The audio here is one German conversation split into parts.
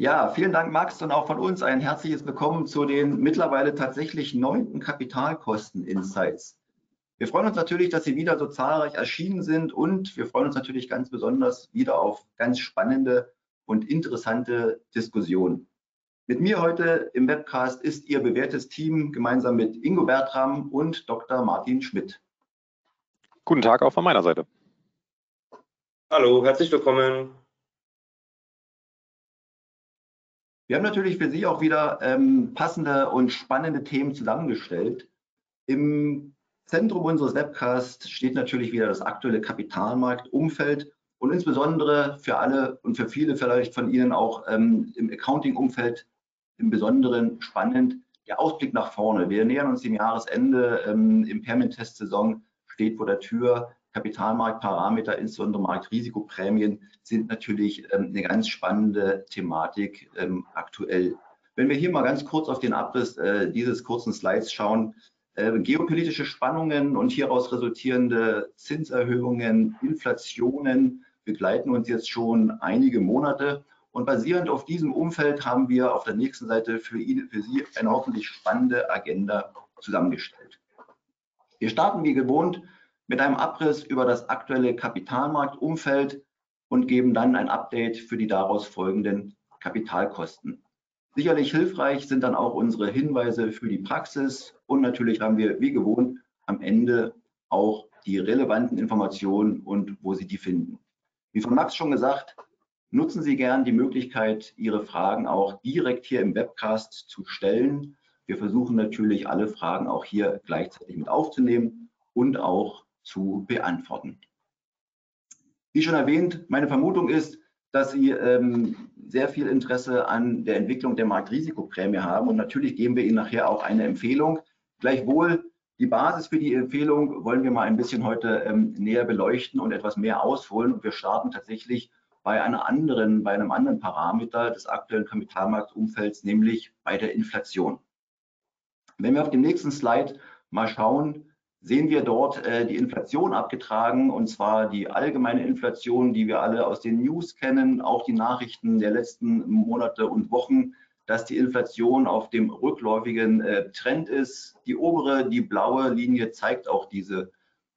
Ja, vielen Dank, Max, und auch von uns ein herzliches Willkommen zu den mittlerweile tatsächlich neunten Kapitalkosten-Insights. Wir freuen uns natürlich, dass Sie wieder so zahlreich erschienen sind und wir freuen uns natürlich ganz besonders wieder auf ganz spannende und interessante Diskussionen. Mit mir heute im Webcast ist Ihr bewährtes Team gemeinsam mit Ingo Bertram und Dr. Martin Schmidt. Guten Tag auch von meiner Seite. Hallo, herzlich willkommen. Wir haben natürlich für Sie auch wieder ähm, passende und spannende Themen zusammengestellt. Im Zentrum unseres Webcasts steht natürlich wieder das aktuelle Kapitalmarktumfeld und insbesondere für alle und für viele vielleicht von Ihnen auch ähm, im Accounting-Umfeld im Besonderen spannend der Ausblick nach vorne. Wir nähern uns dem Jahresende, ähm, Impairment-Test-Saison steht vor der Tür. Kapitalmarktparameter, insbesondere Marktrisikoprämien, sind natürlich ähm, eine ganz spannende Thematik ähm, aktuell. Wenn wir hier mal ganz kurz auf den Abriss äh, dieses kurzen Slides schauen, äh, geopolitische Spannungen und hieraus resultierende Zinserhöhungen, Inflationen begleiten uns jetzt schon einige Monate. Und basierend auf diesem Umfeld haben wir auf der nächsten Seite für, ihn, für Sie eine hoffentlich spannende Agenda zusammengestellt. Wir starten wie gewohnt mit einem Abriss über das aktuelle Kapitalmarktumfeld und geben dann ein Update für die daraus folgenden Kapitalkosten. Sicherlich hilfreich sind dann auch unsere Hinweise für die Praxis und natürlich haben wir wie gewohnt am Ende auch die relevanten Informationen und wo Sie die finden. Wie von Max schon gesagt, nutzen Sie gern die Möglichkeit, Ihre Fragen auch direkt hier im Webcast zu stellen. Wir versuchen natürlich alle Fragen auch hier gleichzeitig mit aufzunehmen und auch zu beantworten. Wie schon erwähnt, meine Vermutung ist, dass Sie ähm, sehr viel Interesse an der Entwicklung der Marktrisikoprämie haben und natürlich geben wir Ihnen nachher auch eine Empfehlung. Gleichwohl die Basis für die Empfehlung wollen wir mal ein bisschen heute ähm, näher beleuchten und etwas mehr ausholen. Und wir starten tatsächlich bei einer anderen, bei einem anderen Parameter des aktuellen Kapitalmarktumfelds, nämlich bei der Inflation. Wenn wir auf dem nächsten Slide mal schauen, sehen wir dort äh, die Inflation abgetragen und zwar die allgemeine Inflation, die wir alle aus den News kennen, auch die Nachrichten der letzten Monate und Wochen, dass die Inflation auf dem rückläufigen äh, Trend ist. Die obere, die blaue Linie zeigt auch diese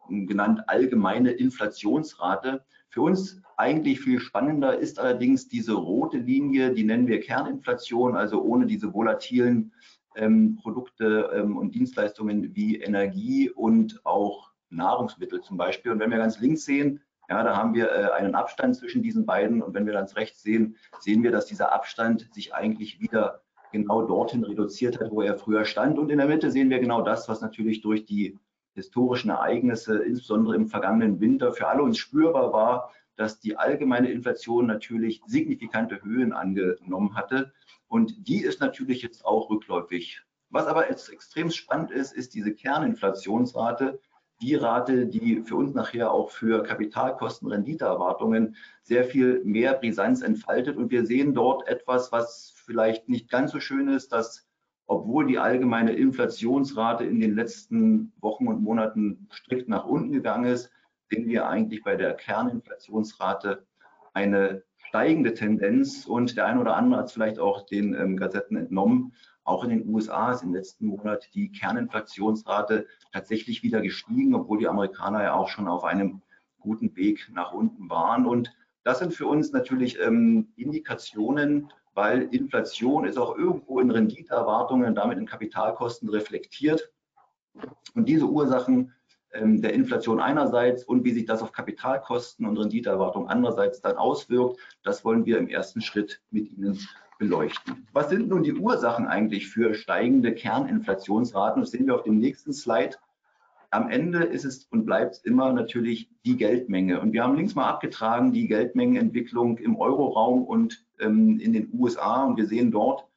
äh, genannt allgemeine Inflationsrate. Für uns eigentlich viel spannender ist allerdings diese rote Linie, die nennen wir Kerninflation, also ohne diese volatilen ähm, Produkte ähm, und Dienstleistungen wie Energie und auch Nahrungsmittel zum Beispiel. Und wenn wir ganz links sehen, ja, da haben wir äh, einen Abstand zwischen diesen beiden. Und wenn wir ganz rechts sehen, sehen wir, dass dieser Abstand sich eigentlich wieder genau dorthin reduziert hat, wo er früher stand. Und in der Mitte sehen wir genau das, was natürlich durch die historischen Ereignisse, insbesondere im vergangenen Winter, für alle uns spürbar war, dass die allgemeine Inflation natürlich signifikante Höhen angenommen hatte. Und die ist natürlich jetzt auch rückläufig. Was aber jetzt extrem spannend ist, ist diese Kerninflationsrate, die Rate, die für uns nachher auch für Kapitalkosten, Renditeerwartungen sehr viel mehr Brisanz entfaltet. Und wir sehen dort etwas, was vielleicht nicht ganz so schön ist, dass obwohl die allgemeine Inflationsrate in den letzten Wochen und Monaten strikt nach unten gegangen ist, sehen wir eigentlich bei der Kerninflationsrate eine steigende Tendenz und der eine oder andere hat es vielleicht auch den ähm, Gazetten entnommen. Auch in den USA ist im letzten Monat die Kerninflationsrate tatsächlich wieder gestiegen, obwohl die Amerikaner ja auch schon auf einem guten Weg nach unten waren. Und das sind für uns natürlich ähm, Indikationen, weil Inflation ist auch irgendwo in Renditeerwartungen und damit in Kapitalkosten reflektiert. Und diese Ursachen der Inflation einerseits und wie sich das auf Kapitalkosten und Renditeerwartung andererseits dann auswirkt. Das wollen wir im ersten Schritt mit Ihnen beleuchten. Was sind nun die Ursachen eigentlich für steigende Kerninflationsraten? Das sehen wir auf dem nächsten Slide. Am Ende ist es und bleibt es immer natürlich die Geldmenge. Und wir haben links mal abgetragen die Geldmengenentwicklung im Euroraum und ähm, in den USA. Und wir sehen dort,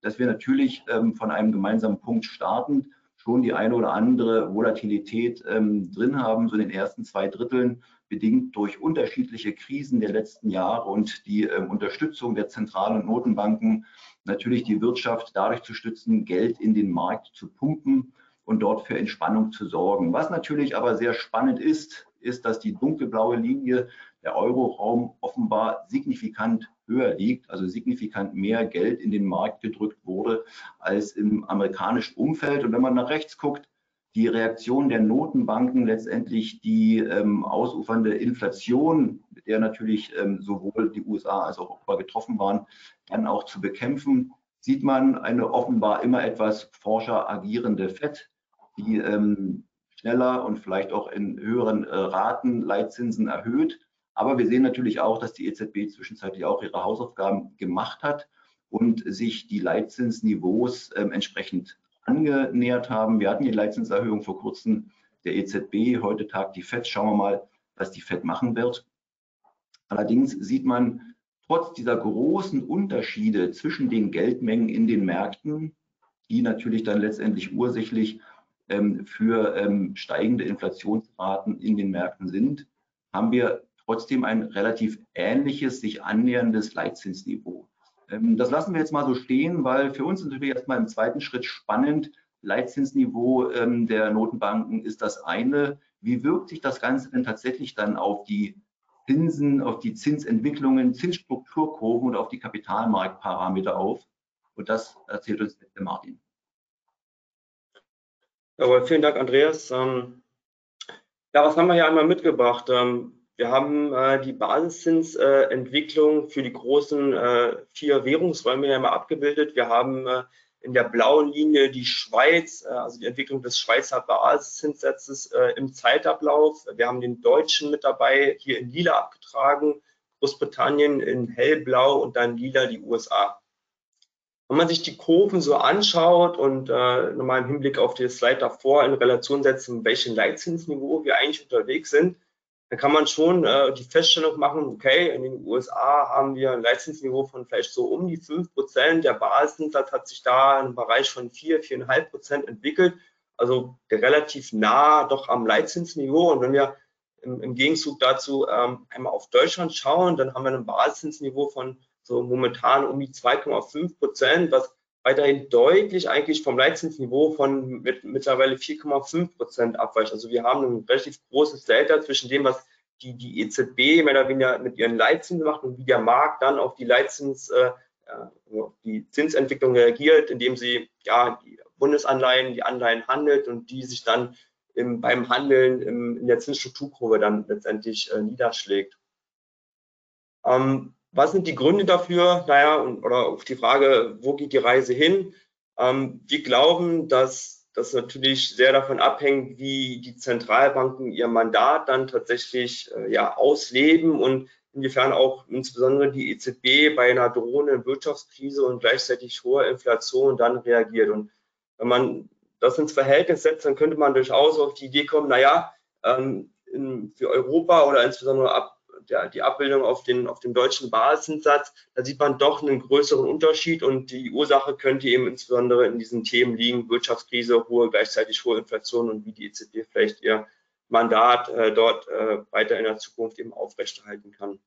dass wir natürlich ähm, von einem gemeinsamen Punkt starten schon die eine oder andere Volatilität ähm, drin haben, so in den ersten zwei Dritteln, bedingt durch unterschiedliche Krisen der letzten Jahre und die ähm, Unterstützung der Zentral- und Notenbanken, natürlich die Wirtschaft dadurch zu stützen, Geld in den Markt zu pumpen und dort für Entspannung zu sorgen. Was natürlich aber sehr spannend ist, ist, dass die dunkelblaue Linie der Euroraum offenbar signifikant höher liegt, also signifikant mehr Geld in den Markt gedrückt wurde als im amerikanischen Umfeld. Und wenn man nach rechts guckt, die Reaktion der Notenbanken, letztendlich die ähm, ausufernde Inflation, mit der natürlich ähm, sowohl die USA als auch Europa getroffen waren, dann auch zu bekämpfen, sieht man eine offenbar immer etwas forscher agierende FED, die ähm, schneller und vielleicht auch in höheren äh, Raten Leitzinsen erhöht. Aber wir sehen natürlich auch, dass die EZB zwischenzeitlich auch ihre Hausaufgaben gemacht hat und sich die Leitzinsniveaus äh, entsprechend angenähert haben. Wir hatten die Leitzinserhöhung vor kurzem der EZB, heute tagt die FED. Schauen wir mal, was die FED machen wird. Allerdings sieht man trotz dieser großen Unterschiede zwischen den Geldmengen in den Märkten, die natürlich dann letztendlich ursächlich ähm, für ähm, steigende Inflationsraten in den Märkten sind, haben wir trotzdem ein relativ ähnliches, sich annäherndes Leitzinsniveau. Ähm, das lassen wir jetzt mal so stehen, weil für uns natürlich erstmal im zweiten Schritt spannend, Leitzinsniveau ähm, der Notenbanken ist das eine. Wie wirkt sich das Ganze denn tatsächlich dann auf die Zinsen, auf die Zinsentwicklungen, Zinsstrukturkurven und auf die Kapitalmarktparameter auf? Und das erzählt uns der Martin. Jawohl, vielen Dank, Andreas. Ähm, ja, was haben wir hier einmal mitgebracht? Wir haben äh, die Basiszinsentwicklung für die großen äh, vier Währungsräume ja mal abgebildet. Wir haben äh, in der blauen Linie die Schweiz, äh, also die Entwicklung des Schweizer Basiszinssatzes äh, im Zeitablauf. Wir haben den Deutschen mit dabei, hier in lila abgetragen, Großbritannien in hellblau und dann lila die USA. Wenn man sich die Kurven so anschaut und äh, nochmal im Hinblick auf die Slide davor in Relation setzen, welchen Leitzinsniveau wir eigentlich unterwegs sind, dann kann man schon äh, die Feststellung machen, okay, in den USA haben wir ein Leitzinsniveau von vielleicht so um die 5 Prozent. Der Basiszins hat sich da im Bereich von 4, 4,5 Prozent entwickelt. Also relativ nah doch am Leitzinsniveau. Und wenn wir im, im Gegenzug dazu ähm, einmal auf Deutschland schauen, dann haben wir ein Basiszinsniveau von so momentan um die 2,5 Prozent, was weiterhin deutlich eigentlich vom Leitzinsniveau von mit, mittlerweile 4,5 Prozent abweicht. Also wir haben ein relativ großes Delta zwischen dem, was die, die EZB mehr oder weniger mit ihren Leitzinsen macht und wie der Markt dann auf die Leitzins, äh, die Zinsentwicklung reagiert, indem sie ja die Bundesanleihen, die Anleihen handelt und die sich dann im, beim Handeln im, in der Zinsstrukturkurve dann letztendlich äh, niederschlägt. Ähm, was sind die Gründe dafür? Naja, oder auf die Frage, wo geht die Reise hin? Ähm, wir glauben, dass das natürlich sehr davon abhängt, wie die Zentralbanken ihr Mandat dann tatsächlich äh, ja, ausleben und inwiefern auch insbesondere die EZB bei einer drohenden Wirtschaftskrise und gleichzeitig hoher Inflation dann reagiert. Und wenn man das ins Verhältnis setzt, dann könnte man durchaus auf die Idee kommen, naja, ähm, in, für Europa oder insbesondere ab der, die Abbildung auf, den, auf dem deutschen Basissatz, da sieht man doch einen größeren Unterschied und die Ursache könnte eben insbesondere in diesen Themen liegen, Wirtschaftskrise, hohe, gleichzeitig hohe Inflation und wie die EZB vielleicht ihr Mandat äh, dort äh, weiter in der Zukunft eben aufrechterhalten kann.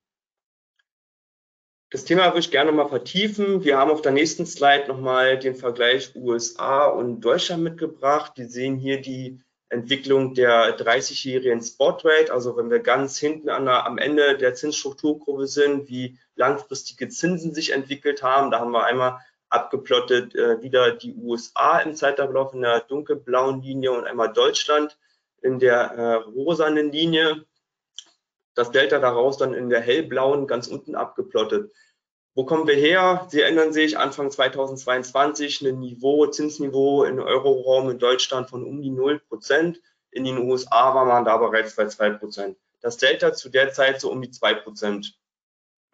Das Thema würde ich gerne nochmal vertiefen. Wir haben auf der nächsten Slide nochmal den Vergleich USA und Deutschland mitgebracht. Die sehen hier die Entwicklung der 30-jährigen Spotrate, also wenn wir ganz hinten an der, am Ende der Zinsstrukturkurve sind, wie langfristige Zinsen sich entwickelt haben. Da haben wir einmal abgeplottet äh, wieder die USA im Zeitablauf in der dunkelblauen Linie und einmal Deutschland in der äh, rosanen Linie. Das Delta daraus dann in der hellblauen ganz unten abgeplottet. Wo kommen wir her? Sie ändern sich Anfang 2022 ein Niveau, Zinsniveau im Euroraum in Deutschland von um die 0 Prozent. In den USA war man da bereits bei 2 Prozent. Das Delta zu der Zeit so um die 2 Prozent.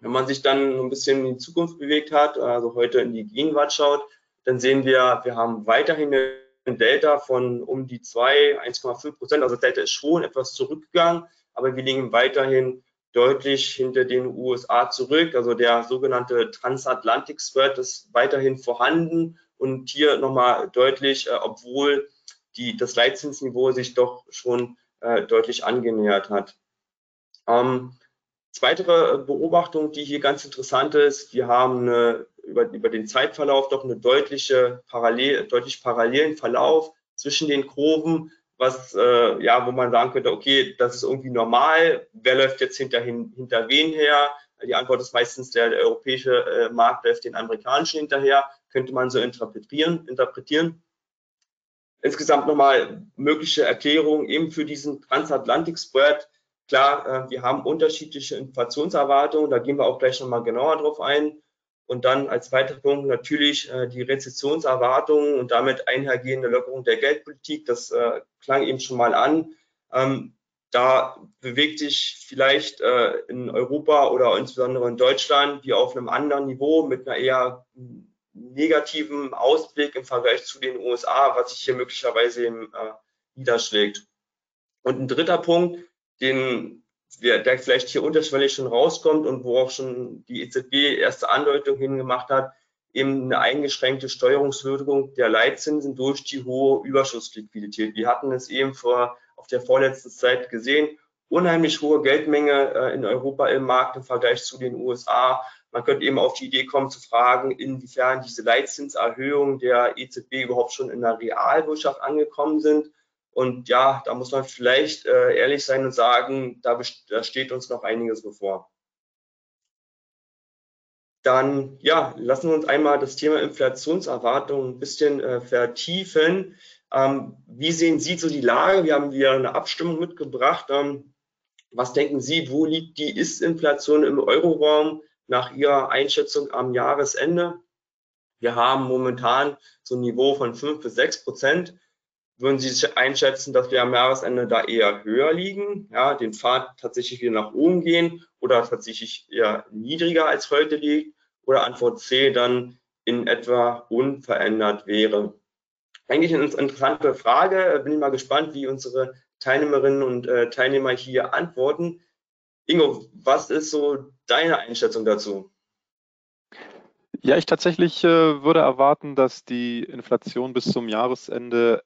Wenn man sich dann ein bisschen in die Zukunft bewegt hat, also heute in die Gegenwart schaut, dann sehen wir, wir haben weiterhin ein Delta von um die 2, 1,5 Prozent. Also das Delta ist schon etwas zurückgegangen, aber wir liegen weiterhin deutlich hinter den USA zurück. Also der sogenannte Transatlantic Spread ist weiterhin vorhanden und hier nochmal deutlich, äh, obwohl die, das Leitzinsniveau sich doch schon äh, deutlich angenähert hat. Ähm, Weitere Beobachtung, die hier ganz interessant ist, wir haben eine, über, über den Zeitverlauf doch eine deutliche parallel, deutlich parallelen Verlauf zwischen den Kurven was, äh, ja, wo man sagen könnte, okay, das ist irgendwie normal, wer läuft jetzt hinter, hinter wen her, Die Antwort ist meistens, der, der europäische äh, Markt läuft den amerikanischen hinterher, könnte man so interpretieren. interpretieren. Insgesamt nochmal mögliche Erklärungen eben für diesen Transatlantik-Spread. Klar, äh, wir haben unterschiedliche Inflationserwartungen, da gehen wir auch gleich nochmal genauer drauf ein. Und dann als weiterer Punkt natürlich äh, die Rezessionserwartungen und damit einhergehende Lockerung der Geldpolitik. Das äh, klang eben schon mal an. Ähm, da bewegt sich vielleicht äh, in Europa oder insbesondere in Deutschland wie auf einem anderen Niveau mit einer eher negativen Ausblick im Vergleich zu den USA, was sich hier möglicherweise eben, äh, niederschlägt. Und ein dritter Punkt, den der vielleicht hier unterschwellig schon rauskommt und wo auch schon die EZB erste Andeutung hingemacht hat, eben eine eingeschränkte Steuerungswirkung der Leitzinsen durch die hohe Überschussliquidität. Wir hatten es eben vor, auf der vorletzten Zeit gesehen, unheimlich hohe Geldmenge äh, in Europa im Markt im Vergleich zu den USA. Man könnte eben auf die Idee kommen zu fragen, inwiefern diese Leitzinserhöhungen der EZB überhaupt schon in der Realwirtschaft angekommen sind und ja, da muss man vielleicht äh, ehrlich sein und sagen, da, da steht uns noch einiges bevor. Dann ja, lassen wir uns einmal das Thema Inflationserwartung ein bisschen äh, vertiefen. Ähm, wie sehen Sie so die Lage? Wir haben wieder eine Abstimmung mitgebracht. Ähm, was denken Sie, wo liegt die Ist-Inflation im Euroraum nach Ihrer Einschätzung am Jahresende? Wir haben momentan so ein Niveau von fünf bis sechs Prozent würden Sie einschätzen, dass wir am Jahresende da eher höher liegen, ja, den Pfad tatsächlich wieder nach oben gehen oder tatsächlich eher niedriger als heute liegt oder Antwort C dann in etwa unverändert wäre. Eigentlich eine interessante Frage. Bin ich mal gespannt, wie unsere Teilnehmerinnen und äh, Teilnehmer hier antworten. Ingo, was ist so deine Einschätzung dazu? Ja, ich tatsächlich äh, würde erwarten, dass die Inflation bis zum Jahresende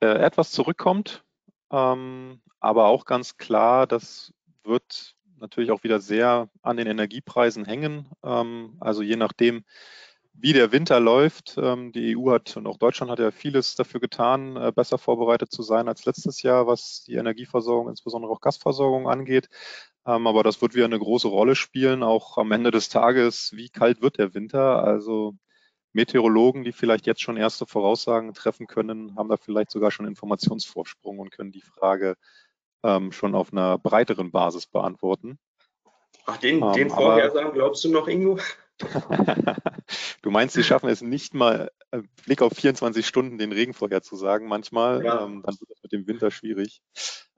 äh, etwas zurückkommt. Ähm, aber auch ganz klar, das wird natürlich auch wieder sehr an den Energiepreisen hängen. Ähm, also je nachdem, wie der Winter läuft. Ähm, die EU hat und auch Deutschland hat ja vieles dafür getan, äh, besser vorbereitet zu sein als letztes Jahr, was die Energieversorgung, insbesondere auch Gasversorgung angeht. Ähm, aber das wird wieder eine große Rolle spielen, auch am Ende des Tages, wie kalt wird der Winter. Also Meteorologen, die vielleicht jetzt schon erste Voraussagen treffen können, haben da vielleicht sogar schon Informationsvorsprung und können die Frage ähm, schon auf einer breiteren Basis beantworten. Ach, den, ähm, den Vorhersagen glaubst du noch, Ingo? du meinst, sie schaffen es nicht mal, äh, Blick auf 24 Stunden den Regen vorherzusagen manchmal. Ja. Ähm, dann wird es mit dem Winter schwierig.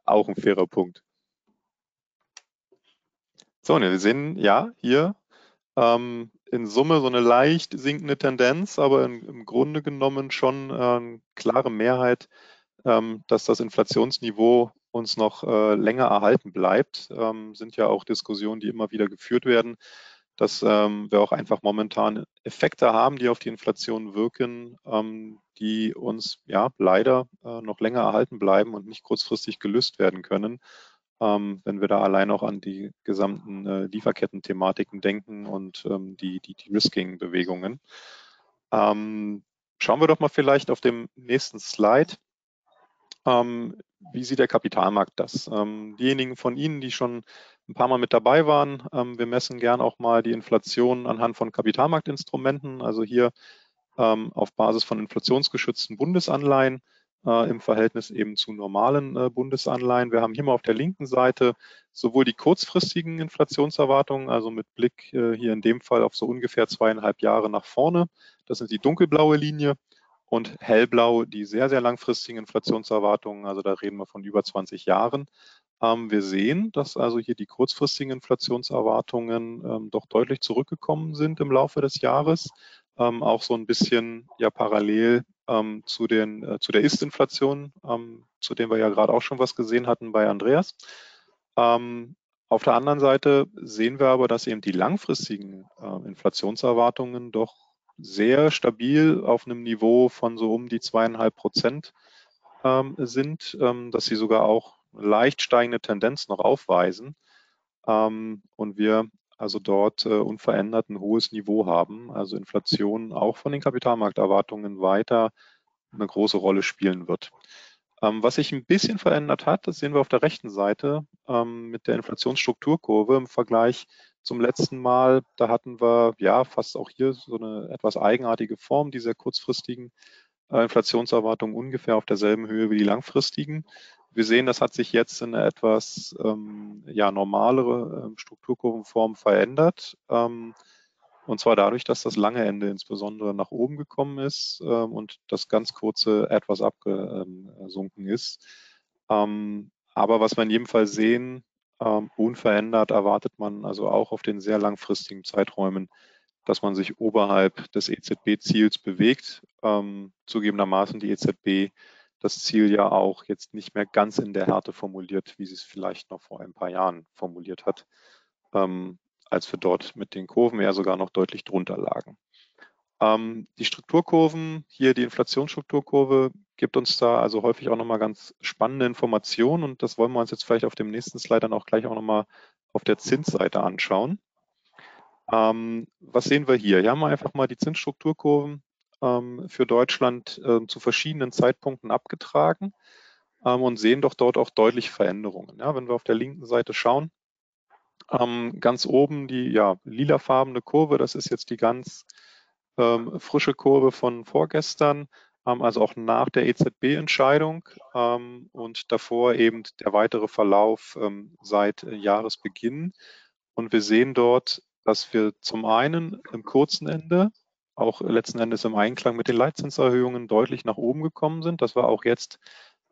Auch ein fairer Punkt. So, und wir sehen ja hier ähm, in Summe so eine leicht sinkende Tendenz, aber in, im Grunde genommen schon äh, eine klare Mehrheit, ähm, dass das Inflationsniveau uns noch äh, länger erhalten bleibt. Ähm, sind ja auch Diskussionen, die immer wieder geführt werden, dass ähm, wir auch einfach momentan Effekte haben, die auf die Inflation wirken, die uns ja leider äh, noch länger erhalten bleiben und nicht kurzfristig gelöst werden können ähm, wenn wir da allein auch an die gesamten äh, Lieferketten-Thematiken denken und ähm, die, die, die Risking-Bewegungen. Ähm, schauen wir doch mal vielleicht auf dem nächsten Slide. Ähm, wie sieht der Kapitalmarkt das? Ähm, diejenigen von Ihnen, die schon ein paar Mal mit dabei waren, ähm, wir messen gern auch mal die Inflation anhand von Kapitalmarktinstrumenten, also hier auf Basis von inflationsgeschützten Bundesanleihen äh, im Verhältnis eben zu normalen äh, Bundesanleihen. Wir haben hier mal auf der linken Seite sowohl die kurzfristigen Inflationserwartungen, also mit Blick äh, hier in dem Fall auf so ungefähr zweieinhalb Jahre nach vorne. Das ist die dunkelblaue Linie und hellblau die sehr, sehr langfristigen Inflationserwartungen. Also da reden wir von über 20 Jahren. Ähm, wir sehen, dass also hier die kurzfristigen Inflationserwartungen ähm, doch deutlich zurückgekommen sind im Laufe des Jahres. Ähm, auch so ein bisschen ja parallel ähm, zu, den, äh, zu der Ist-Inflation, ähm, zu dem wir ja gerade auch schon was gesehen hatten bei Andreas. Ähm, auf der anderen Seite sehen wir aber, dass eben die langfristigen äh, Inflationserwartungen doch sehr stabil auf einem Niveau von so um die zweieinhalb Prozent ähm, sind, ähm, dass sie sogar auch leicht steigende Tendenz noch aufweisen. Ähm, und wir also dort äh, unverändert ein hohes Niveau haben, also Inflation auch von den Kapitalmarkterwartungen weiter eine große Rolle spielen wird. Ähm, was sich ein bisschen verändert hat, das sehen wir auf der rechten Seite ähm, mit der Inflationsstrukturkurve im Vergleich zum letzten Mal. Da hatten wir ja fast auch hier so eine etwas eigenartige Form, die sehr kurzfristigen äh, Inflationserwartungen ungefähr auf derselben Höhe wie die langfristigen. Wir sehen, das hat sich jetzt in eine etwas ähm, ja, normalere ähm, Strukturkurvenform verändert. Ähm, und zwar dadurch, dass das lange Ende insbesondere nach oben gekommen ist ähm, und das ganz kurze etwas abgesunken ist. Ähm, aber was wir in jedem Fall sehen, ähm, unverändert erwartet man also auch auf den sehr langfristigen Zeiträumen, dass man sich oberhalb des EZB-Ziels bewegt. Zugegebenermaßen die EZB das Ziel ja auch jetzt nicht mehr ganz in der Härte formuliert, wie sie es vielleicht noch vor ein paar Jahren formuliert hat, ähm, als wir dort mit den Kurven eher sogar noch deutlich drunter lagen. Ähm, die Strukturkurven, hier die Inflationsstrukturkurve, gibt uns da also häufig auch nochmal ganz spannende Informationen und das wollen wir uns jetzt vielleicht auf dem nächsten Slide dann auch gleich auch nochmal auf der Zinsseite anschauen. Ähm, was sehen wir hier? Hier haben wir einfach mal die Zinsstrukturkurven ähm, für Deutschland äh, zu verschiedenen Zeitpunkten abgetragen ähm, und sehen doch dort auch deutlich Veränderungen. Ja, wenn wir auf der linken Seite schauen, ähm, ganz oben die ja, lilafarbene Kurve, das ist jetzt die ganz ähm, frische Kurve von vorgestern, ähm, also auch nach der EZB-Entscheidung ähm, und davor eben der weitere Verlauf seit Jahresbeginn. Und wir sehen dort, dass wir zum einen im kurzen Ende auch letzten Endes im Einklang mit den Leitzinserhöhungen deutlich nach oben gekommen sind. Das war auch jetzt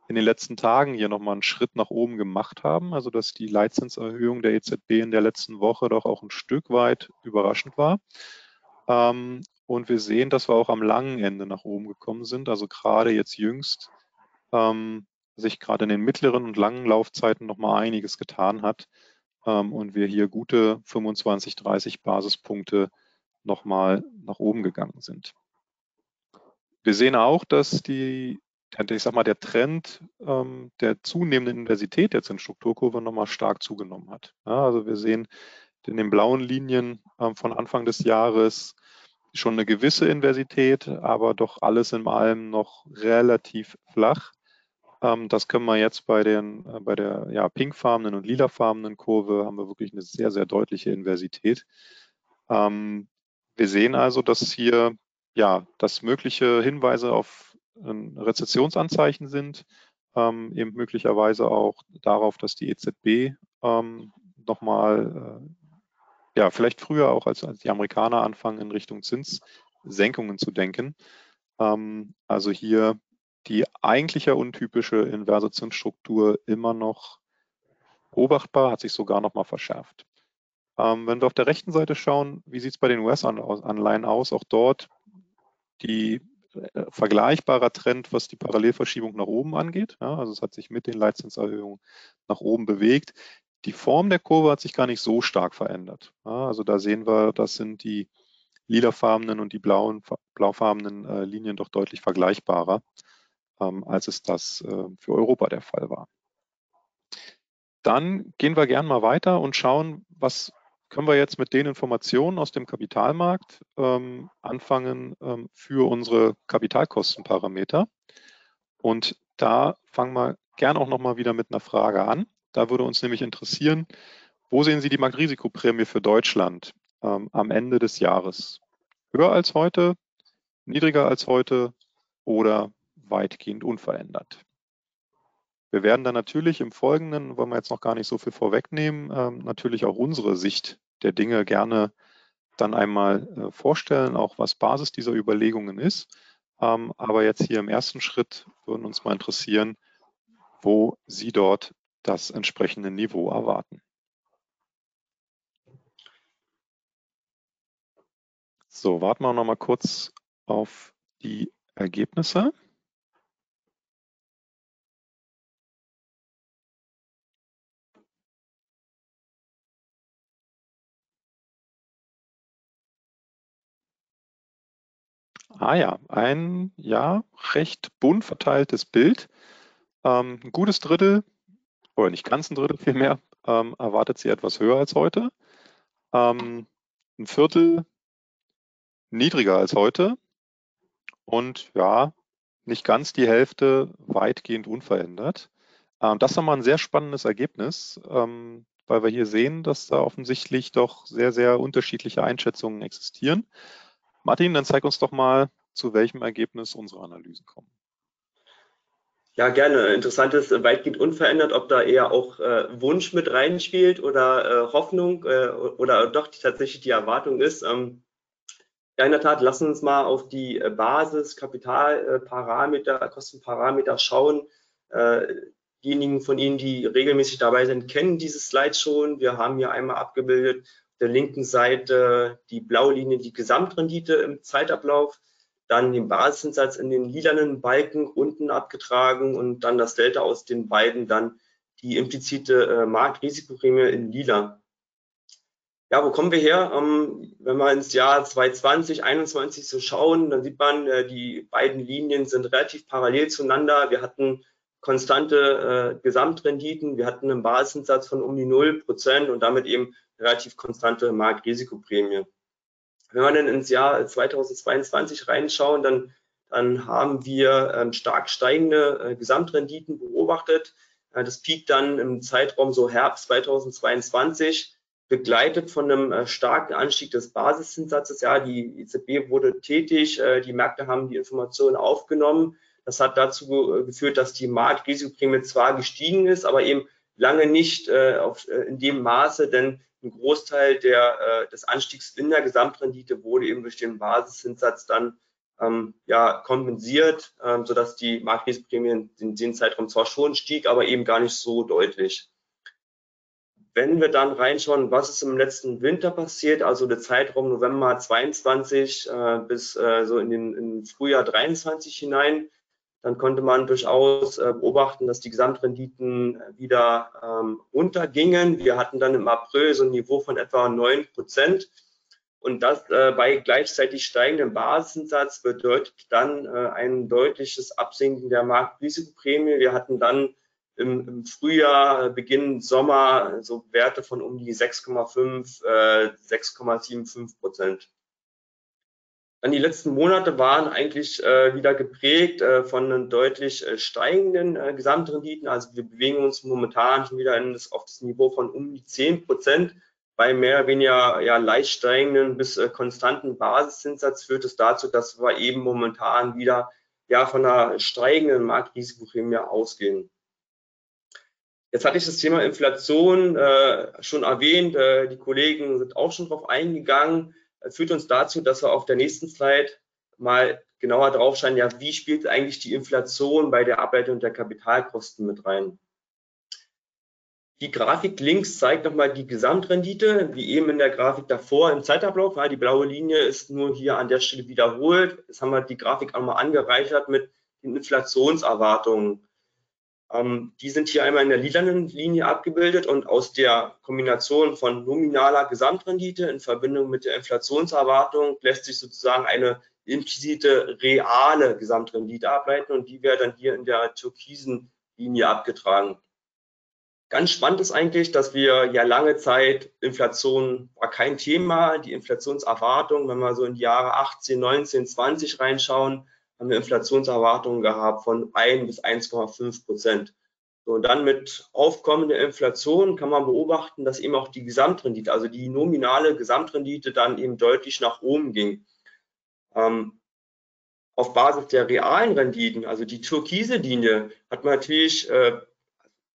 in den letzten Tagen hier nochmal einen Schritt nach oben gemacht haben. Also dass die Leitzinserhöhung der EZB in der letzten Woche doch auch ein Stück weit überraschend war. Ähm, und wir sehen, dass wir auch am langen Ende nach oben gekommen sind. Also gerade jetzt jüngst ähm, sich gerade in den mittleren und langen Laufzeiten nochmal einiges getan hat ähm, und wir hier gute 25, 30 Basispunkte nochmal nach oben gegangen sind. Wir sehen auch, dass die, ich sag mal, der Trend ähm, der zunehmenden Inversität jetzt in Strukturkurve nochmal stark zugenommen hat. Ja, also wir sehen in den blauen Linien ähm, von Anfang des Jahres schon eine gewisse Inversität, aber doch alles in allem noch relativ flach. Ähm, das können wir jetzt bei, den, äh, bei der ja, pinkfarbenen und lilafarbenen Kurve haben wir wirklich eine sehr, sehr deutliche Inversität. Ähm, wir sehen also, dass hier ja, dass mögliche Hinweise auf ein Rezessionsanzeichen sind, ähm, eben möglicherweise auch darauf, dass die EZB ähm, nochmal, äh, ja, vielleicht früher auch als, als, die Amerikaner anfangen, in Richtung Zinssenkungen zu denken. Ähm, also hier die eigentlich ja untypische inverse Zinsstruktur immer noch beobachtbar, hat sich sogar nochmal verschärft. Ähm, wenn wir auf der rechten Seite schauen, wie sieht es bei den US-Anleihen aus? Auch dort die äh, vergleichbarer Trend, was die Parallelverschiebung nach oben angeht. Ja, also es hat sich mit den Leitzinserhöhungen nach oben bewegt. Die Form der Kurve hat sich gar nicht so stark verändert. Ja, also da sehen wir, das sind die lilafarbenen und die blauen, blaufarbenen äh, Linien doch deutlich vergleichbarer, ähm, als es das äh, für Europa der Fall war. Dann gehen wir gern mal weiter und schauen, was können wir jetzt mit den Informationen aus dem Kapitalmarkt ähm, anfangen ähm, für unsere Kapitalkostenparameter. Und da fangen wir gern auch nochmal wieder mit einer Frage an. Da würde uns nämlich interessieren, wo sehen Sie die Marktrisikoprämie für Deutschland ähm, am Ende des Jahres? Höher als heute, niedriger als heute oder weitgehend unverändert? Wir werden dann natürlich im Folgenden, wollen wir jetzt noch gar nicht so viel vorwegnehmen, ähm, natürlich auch unsere Sicht der Dinge gerne dann einmal äh, vorstellen, auch was Basis dieser Überlegungen ist. Ähm, aber jetzt hier im ersten Schritt würden uns mal interessieren, wo Sie dort das entsprechende Niveau erwarten. So, warten wir noch mal kurz auf die Ergebnisse. Ah ja, ein ja recht bunt verteiltes Bild. Ähm, ein gutes Drittel, oder nicht ganz ein Drittel vielmehr, ähm, erwartet sie etwas höher als heute. Ähm, ein Viertel niedriger als heute. Und ja, nicht ganz die Hälfte weitgehend unverändert. Ähm, das ist nochmal ein sehr spannendes Ergebnis, ähm, weil wir hier sehen, dass da offensichtlich doch sehr, sehr unterschiedliche Einschätzungen existieren. Martin, dann zeig uns doch mal, zu welchem Ergebnis unsere Analysen kommen. Ja, gerne. Interessant ist, weitgehend unverändert, ob da eher auch äh, Wunsch mit reinspielt oder äh, Hoffnung äh, oder doch die, tatsächlich die Erwartung ist. Ähm, ja, in der Tat, lassen wir uns mal auf die äh, Basis, Kapitalparameter, Kostenparameter schauen. Äh, diejenigen von Ihnen, die regelmäßig dabei sind, kennen diese Slide schon. Wir haben hier einmal abgebildet der linken Seite die blaue Linie, die Gesamtrendite im Zeitablauf dann den Basiszins in den lilanen Balken unten abgetragen und dann das Delta aus den beiden dann die implizite äh, Marktrisikoprämie in lila. Ja, wo kommen wir her? Ähm, wenn wir ins Jahr 2020, 2021 so schauen, dann sieht man, äh, die beiden Linien sind relativ parallel zueinander. Wir hatten konstante äh, Gesamtrenditen, wir hatten einen Basiszins von um die 0 Prozent und damit eben relativ konstante Marktrisikoprämie. Wenn wir dann ins Jahr 2022 reinschauen, dann, dann haben wir ähm, stark steigende äh, Gesamtrenditen beobachtet. Äh, das piekt dann im Zeitraum so Herbst 2022, begleitet von einem äh, starken Anstieg des Basiszinssatzes. Ja, die EZB wurde tätig, äh, die Märkte haben die Informationen aufgenommen. Das hat dazu äh, geführt, dass die Marktrisikoprämie zwar gestiegen ist, aber eben lange nicht äh, auf, äh, in dem Maße, denn ein Großteil der, äh, des Anstiegs in der Gesamtrendite wurde eben durch den Basiszinssatz dann ähm, ja, kompensiert, ähm, sodass die Marktrisikoprämie in den Zeitraum zwar schon stieg, aber eben gar nicht so deutlich. Wenn wir dann reinschauen, was ist im letzten Winter passiert, also der Zeitraum November 22 äh, bis äh, so in den in Frühjahr 23 hinein, dann konnte man durchaus äh, beobachten, dass die Gesamtrenditen wieder ähm, runtergingen. Wir hatten dann im April so ein Niveau von etwa 9 Prozent. Und das äh, bei gleichzeitig steigendem Basiszins bedeutet dann äh, ein deutliches Absinken der Marktrisikoprämie. Wir hatten dann im, im Frühjahr, Beginn Sommer so Werte von um die 6,5, äh, 6,75 Prozent. Dann die letzten Monate waren eigentlich äh, wieder geprägt äh, von einen deutlich äh, steigenden äh, Gesamtrenditen. Also wir bewegen uns momentan schon wieder das, auf das Niveau von um die 10 Prozent. Bei mehr oder weniger ja, leicht steigenden bis äh, konstanten Basiszinssatz führt es dazu, dass wir eben momentan wieder ja, von einer steigenden Marktrisikoprämie ausgehen. Jetzt hatte ich das Thema Inflation äh, schon erwähnt. Äh, die Kollegen sind auch schon darauf eingegangen führt uns dazu, dass wir auf der nächsten Slide mal genauer drauf schauen, ja, wie spielt eigentlich die Inflation bei der Ableitung der Kapitalkosten mit rein? Die Grafik links zeigt nochmal die Gesamtrendite, wie eben in der Grafik davor im Zeitablauf. Ja, die blaue Linie ist nur hier an der Stelle wiederholt. Jetzt haben wir die Grafik auch mal angereichert mit den Inflationserwartungen. Ähm, die sind hier einmal in der lilanen Linie abgebildet und aus der Kombination von nominaler Gesamtrendite in Verbindung mit der Inflationserwartung lässt sich sozusagen eine implizite reale Gesamtrendite ableiten und die wäre dann hier in der türkisen Linie abgetragen. Ganz spannend ist eigentlich, dass wir ja lange Zeit Inflation war kein Thema, die Inflationserwartung, wenn wir so in die Jahre 18, 19, 20 reinschauen, haben wir Inflationserwartungen gehabt von 1 bis 1,5 Prozent. So, und dann mit aufkommender Inflation kann man beobachten, dass eben auch die Gesamtrendite, also die nominale Gesamtrendite dann eben deutlich nach oben ging. Ähm, auf Basis der realen Renditen, also die türkise Linie, hat man natürlich äh,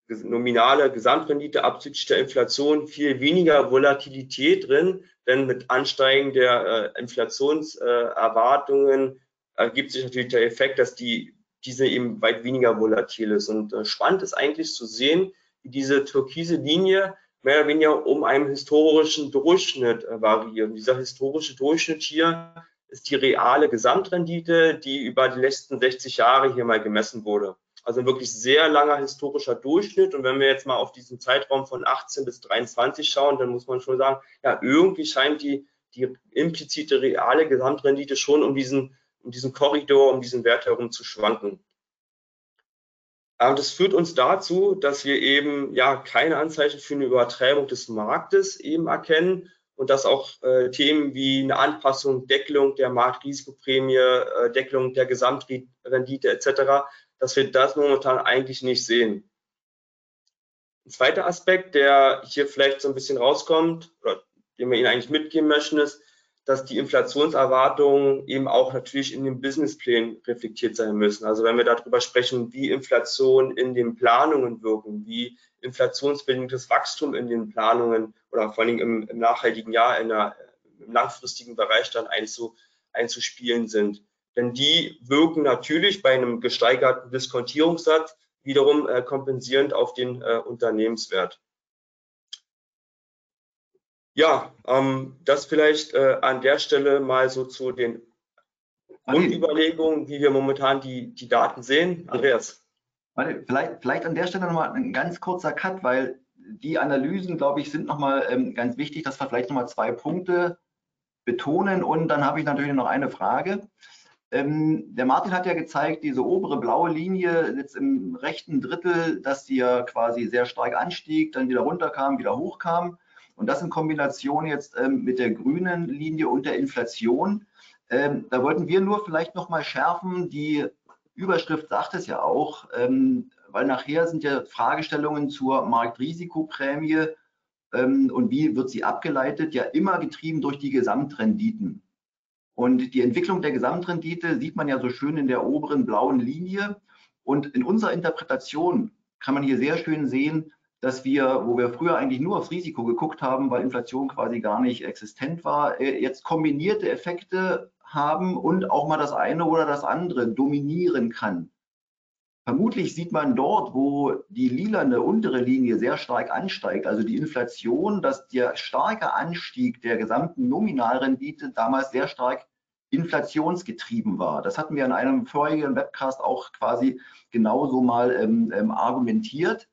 nominale Gesamtrendite abzüglich der Inflation viel weniger Volatilität drin, denn mit Ansteigen der äh, Inflationserwartungen ergibt sich natürlich der Effekt, dass die, diese eben weit weniger volatil ist. Und äh, spannend ist eigentlich zu sehen, wie diese türkise Linie mehr oder weniger um einen historischen Durchschnitt äh, variiert. Und dieser historische Durchschnitt hier ist die reale Gesamtrendite, die über die letzten 60 Jahre hier mal gemessen wurde. Also wirklich sehr langer historischer Durchschnitt. Und wenn wir jetzt mal auf diesen Zeitraum von 18 bis 23 schauen, dann muss man schon sagen, ja, irgendwie scheint die, die implizite reale Gesamtrendite schon um diesen um diesen Korridor, um diesen Wert herum zu schwanken. Das führt uns dazu, dass wir eben ja keine Anzeichen für eine Übertreibung des Marktes eben erkennen und dass auch äh, Themen wie eine Anpassung, Deckelung der Marktrisikoprämie, äh, Deckelung der Gesamtrendite etc., dass wir das momentan eigentlich nicht sehen. ein zweiter Aspekt, der hier vielleicht so ein bisschen rauskommt, oder den wir Ihnen eigentlich mitgeben möchten, ist, dass die Inflationserwartungen eben auch natürlich in den Businessplänen reflektiert sein müssen. Also wenn wir darüber sprechen, wie Inflation in den Planungen wirken, wie inflationsbedingtes Wachstum in den Planungen oder vor allem im, im nachhaltigen Jahr in der, im langfristigen Bereich dann einzu, einzuspielen sind. Denn die wirken natürlich bei einem gesteigerten Diskontierungssatz wiederum äh, kompensierend auf den äh, Unternehmenswert. Ja, ähm, das vielleicht äh, an der Stelle mal so zu den Grundüberlegungen, wie wir momentan die, die Daten sehen. Andreas. Warte, vielleicht, vielleicht an der Stelle nochmal ein ganz kurzer Cut, weil die Analysen, glaube ich, sind nochmal ähm, ganz wichtig, dass wir vielleicht nochmal zwei Punkte betonen und dann habe ich natürlich noch eine Frage. Ähm, der Martin hat ja gezeigt, diese obere blaue Linie jetzt im rechten Drittel, dass die ja quasi sehr stark anstieg, dann wieder runterkam, wieder hochkam. Und das in Kombination jetzt ähm, mit der grünen Linie und der Inflation. Ähm, da wollten wir nur vielleicht noch mal schärfen, die Überschrift sagt es ja auch, ähm, weil nachher sind ja Fragestellungen zur Marktrisikoprämie ähm, und wie wird sie abgeleitet, ja immer getrieben durch die Gesamtrenditen. Und die Entwicklung der Gesamtrendite sieht man ja so schön in der oberen blauen Linie. Und in unserer Interpretation kann man hier sehr schön sehen, dass wir, wo wir früher eigentlich nur aufs Risiko geguckt haben, weil Inflation quasi gar nicht existent war, äh, jetzt kombinierte Effekte haben und auch mal das eine oder das andere dominieren kann. Vermutlich sieht man dort, wo die lilane untere Linie sehr stark ansteigt, also die Inflation, dass der starke Anstieg der gesamten Nominalrendite damals sehr stark inflationsgetrieben war. Das hatten wir in einem vorigen Webcast auch quasi genauso mal ähm, ähm, argumentiert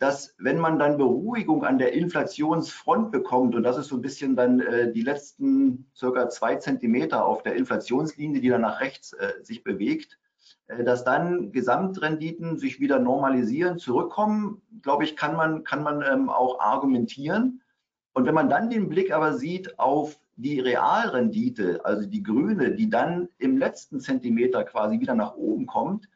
dass wenn man dann Beruhigung an der Inflationsfront bekommt, und das ist so ein bisschen dann äh, die letzten circa zwei Zentimeter auf der Inflationslinie, die dann nach rechts äh, sich bewegt, äh, dass dann Gesamtrenditen sich wieder normalisieren, zurückkommen, glaube ich, kann man, kann man ähm, auch argumentieren. Und wenn man dann den Blick aber sieht auf die Realrendite, also die grüne, die dann im letzten Zentimeter quasi wieder nach oben kommt,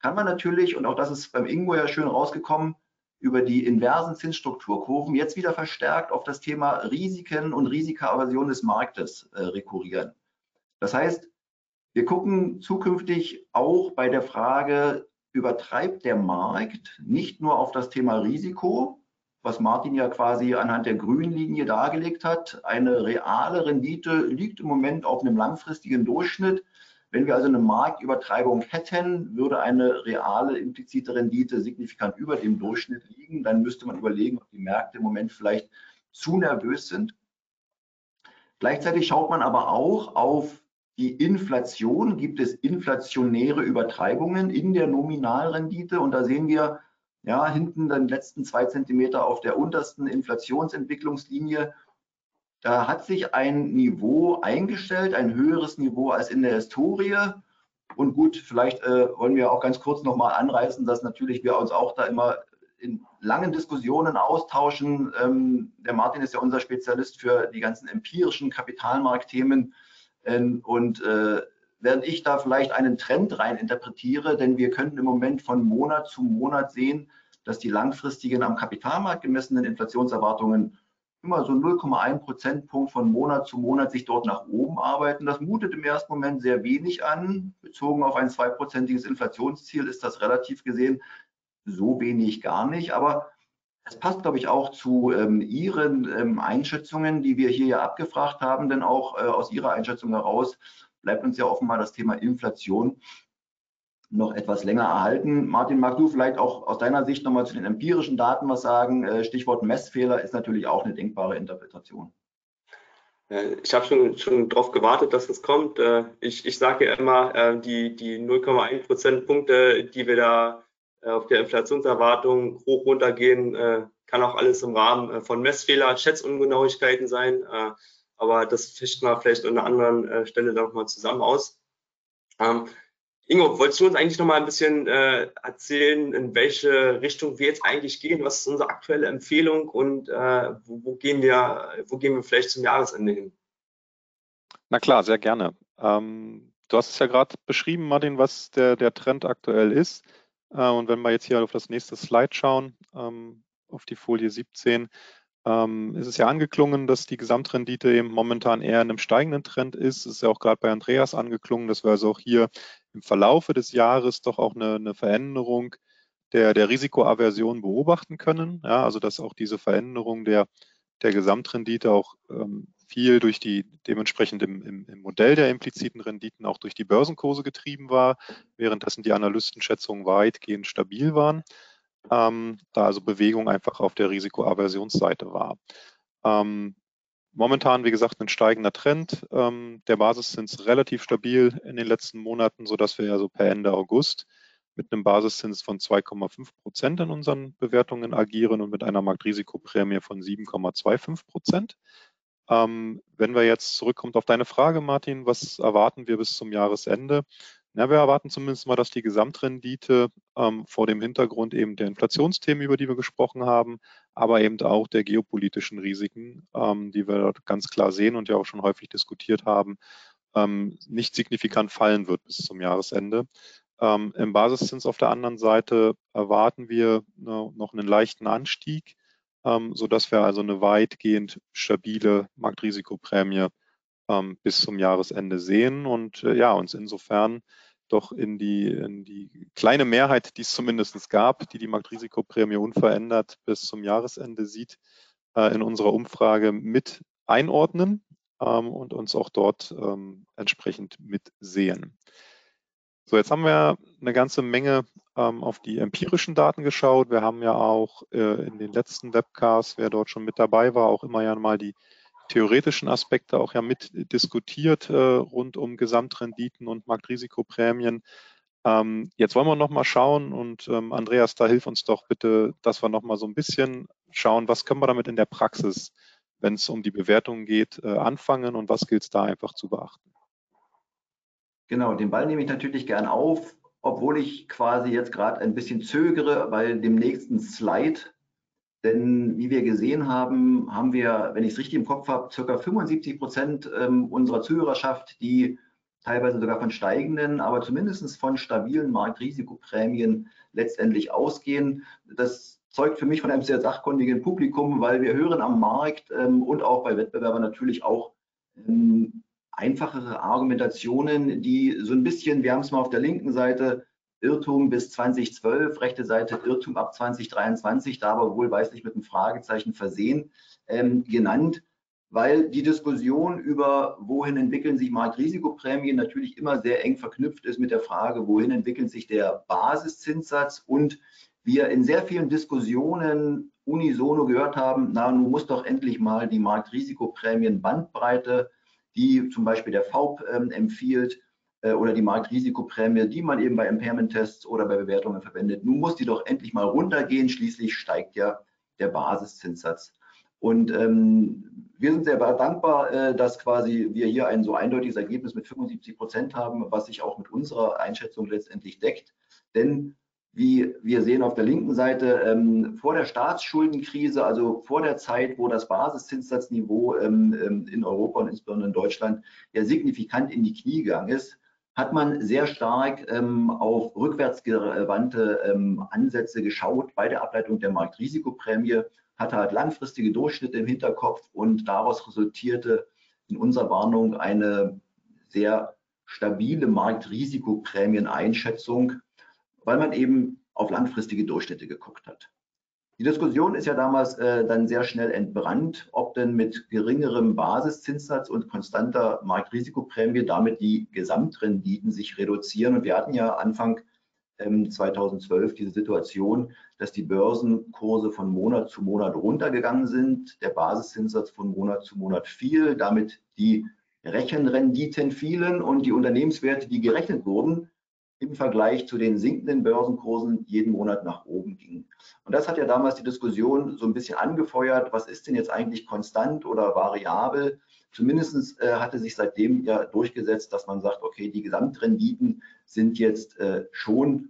kann man natürlich, und auch das ist beim Ingo ja schön rausgekommen, über die inversen Zinsstrukturkurven jetzt wieder verstärkt auf das Thema Risiken und Risikoaversion des Marktes äh, rekurrieren. Das heißt, wir gucken zukünftig auch bei der Frage, übertreibt der Markt nicht nur auf das Thema Risiko, was Martin ja quasi anhand der grünen Linie dargelegt hat. Eine reale Rendite liegt im Moment auf einem langfristigen Durchschnitt wenn wir also eine Marktübertreibung hätten, würde eine reale implizite Rendite signifikant über dem Durchschnitt liegen. Dann müsste man überlegen, ob die Märkte im Moment vielleicht zu nervös sind. Gleichzeitig schaut man aber auch auf die Inflation. Gibt es inflationäre Übertreibungen in der Nominalrendite? Und da sehen wir ja hinten den letzten zwei Zentimeter auf der untersten Inflationsentwicklungslinie da hat sich ein Niveau eingestellt, ein höheres Niveau als in der Historie. Und gut, vielleicht äh, wollen wir auch ganz kurz nochmal anreißen, dass natürlich wir uns auch da immer in langen Diskussionen austauschen. Ähm, der Martin ist ja unser Spezialist für die ganzen empirischen Kapitalmarktthemen. Ähm, und äh, während ich da vielleicht einen Trend rein interpretiere, denn wir könnten im Moment von Monat zu Monat sehen, dass die langfristigen am Kapitalmarkt gemessenen Inflationserwartungen immer so 0,1 Prozentpunkt von Monat zu Monat sich dort nach oben arbeiten. Das mutet im ersten Moment sehr wenig an. Bezogen auf ein zweiprozentiges Inflationsziel ist das relativ gesehen so wenig gar nicht. Aber es passt, glaube ich, auch zu ähm, Ihren ähm, Einschätzungen, die wir hier ja abgefragt haben, denn auch äh, aus Ihrer Einschätzung heraus bleibt uns ja offenbar das Thema Inflation noch etwas länger erhalten. Martin, magst du vielleicht auch aus deiner Sicht nochmal zu den empirischen Daten was sagen? Äh, Stichwort Messfehler ist natürlich auch eine denkbare Interpretation. Ich habe schon, schon darauf gewartet, dass es kommt. Äh, ich, ich sage ja immer, äh, die, die 0,1 Prozentpunkte, die wir da auf der Inflationserwartung hoch runtergehen, kann auch alles im Rahmen von Messfehler, Schätzungenauigkeiten sein. Aber das fischt man vielleicht an einer anderen Stelle nochmal zusammen aus. Ingo, wolltest du uns eigentlich noch mal ein bisschen äh, erzählen, in welche Richtung wir jetzt eigentlich gehen? Was ist unsere aktuelle Empfehlung und äh, wo, wo, gehen wir, wo gehen wir vielleicht zum Jahresende hin? Na klar, sehr gerne. Ähm, du hast es ja gerade beschrieben, Martin, was der, der Trend aktuell ist. Äh, und wenn wir jetzt hier auf das nächste Slide schauen, ähm, auf die Folie 17, ähm, ist es ja angeklungen, dass die Gesamtrendite eben momentan eher in einem steigenden Trend ist. Es ist ja auch gerade bei Andreas angeklungen, dass wir also auch hier im Verlaufe des Jahres doch auch eine, eine Veränderung der, der Risikoaversion beobachten können. Ja, also dass auch diese Veränderung der, der Gesamtrendite auch ähm, viel durch die dementsprechend im, im, im, Modell der impliziten Renditen auch durch die Börsenkurse getrieben war, währenddessen die Analystenschätzungen weitgehend stabil waren, ähm, da also Bewegung einfach auf der Risikoaversionsseite war. Ähm, momentan, wie gesagt, ein steigender Trend. Ähm, der Basiszins relativ stabil in den letzten Monaten, sodass wir ja so per Ende August mit einem Basiszins von 2,5 Prozent in unseren Bewertungen agieren und mit einer Marktrisikoprämie von 7,25 Prozent. Ähm, wenn wir jetzt zurückkommt auf deine Frage, Martin, was erwarten wir bis zum Jahresende? Na, wir erwarten zumindest mal, dass die Gesamtrendite ähm, vor dem Hintergrund eben der Inflationsthemen, über die wir gesprochen haben, aber eben auch der geopolitischen Risiken, ähm, die wir dort ganz klar sehen und ja auch schon häufig diskutiert haben, ähm, nicht signifikant fallen wird bis zum Jahresende. Ähm, Im Basiszins auf der anderen Seite erwarten wir ne, noch einen leichten Anstieg ähm, sodass wir also eine weitgehend stabile Marktrisikoprämie ähm, bis zum Jahresende sehen und äh, ja, uns insofern doch in die, in die kleine Mehrheit, die es zumindest gab, die die Marktrisikoprämie unverändert bis zum Jahresende sieht, äh, in unserer Umfrage mit einordnen ähm, und uns auch dort ähm, entsprechend mitsehen. So, jetzt haben wir eine ganze Menge ähm, auf die empirischen Daten geschaut. Wir haben ja auch äh, in den letzten Webcasts, wer dort schon mit dabei war, auch immer ja mal die theoretischen Aspekte auch ja mit diskutiert äh, rund um Gesamtrenditen und Marktrisikoprämien. Ähm, jetzt wollen wir noch mal schauen und ähm, Andreas, da hilf uns doch bitte, dass wir noch mal so ein bisschen schauen, was können wir damit in der Praxis, wenn es um die Bewertung geht, äh, anfangen und was gilt es da einfach zu beachten. Genau, den Ball nehme ich natürlich gern auf, obwohl ich quasi jetzt gerade ein bisschen zögere bei dem nächsten Slide. Denn wie wir gesehen haben, haben wir, wenn ich es richtig im Kopf habe, circa 75 Prozent ähm, unserer Zuhörerschaft, die teilweise sogar von steigenden, aber zumindest von stabilen Marktrisikoprämien letztendlich ausgehen. Das zeugt für mich von einem sehr sachkundigen Publikum, weil wir hören am Markt ähm, und auch bei Wettbewerbern natürlich auch ähm, einfachere Argumentationen, die so ein bisschen, wir haben es mal auf der linken Seite, Irrtum bis 2012, rechte Seite Irrtum ab 2023, da aber wohlweislich mit einem Fragezeichen versehen, ähm, genannt, weil die Diskussion über wohin entwickeln sich Marktrisikoprämien natürlich immer sehr eng verknüpft ist mit der Frage, wohin entwickelt sich der Basiszinssatz und wir in sehr vielen Diskussionen unisono gehört haben, na, nun muss doch endlich mal die Marktrisikoprämien Bandbreite die zum Beispiel der VP ähm, empfiehlt oder die Marktrisikoprämie, die man eben bei Impairment-Tests oder bei Bewertungen verwendet. Nun muss die doch endlich mal runtergehen. Schließlich steigt ja der Basiszinssatz. Und ähm, wir sind sehr dankbar, äh, dass quasi wir hier ein so eindeutiges Ergebnis mit 75 Prozent haben, was sich auch mit unserer Einschätzung letztendlich deckt. Denn wie wir sehen auf der linken Seite, ähm, vor der Staatsschuldenkrise, also vor der Zeit, wo das Basiszinssatzniveau ähm, ähm, in Europa und insbesondere in Deutschland ja signifikant in die Knie gegangen ist, hat man sehr stark ähm, auf rückwärtsgewandte ähm, Ansätze geschaut bei der Ableitung der Marktrisikoprämie, hatte halt langfristige Durchschnitte im Hinterkopf und daraus resultierte in unserer Warnung eine sehr stabile Marktrisikoprämieneinschätzung weil man eben auf langfristige Durchschnitte geguckt hat. Die Diskussion ist ja damals äh, dann sehr schnell entbrannt, ob denn mit geringerem Basiszinssatz und konstanter Marktrisikoprämie damit die Gesamtrenditen sich reduzieren. Und wir hatten ja Anfang ähm, 2012 diese Situation, dass die Börsenkurse von Monat zu Monat runtergegangen sind, der Basiszinssatz von Monat zu Monat fiel, damit die Rechenrenditen fielen und die Unternehmenswerte, die gerechnet wurden, im Vergleich zu den sinkenden Börsenkursen jeden Monat nach oben ging. Und das hat ja damals die Diskussion so ein bisschen angefeuert, was ist denn jetzt eigentlich konstant oder variabel? Zumindest äh, hatte sich seitdem ja durchgesetzt, dass man sagt, okay, die Gesamtrenditen sind jetzt äh, schon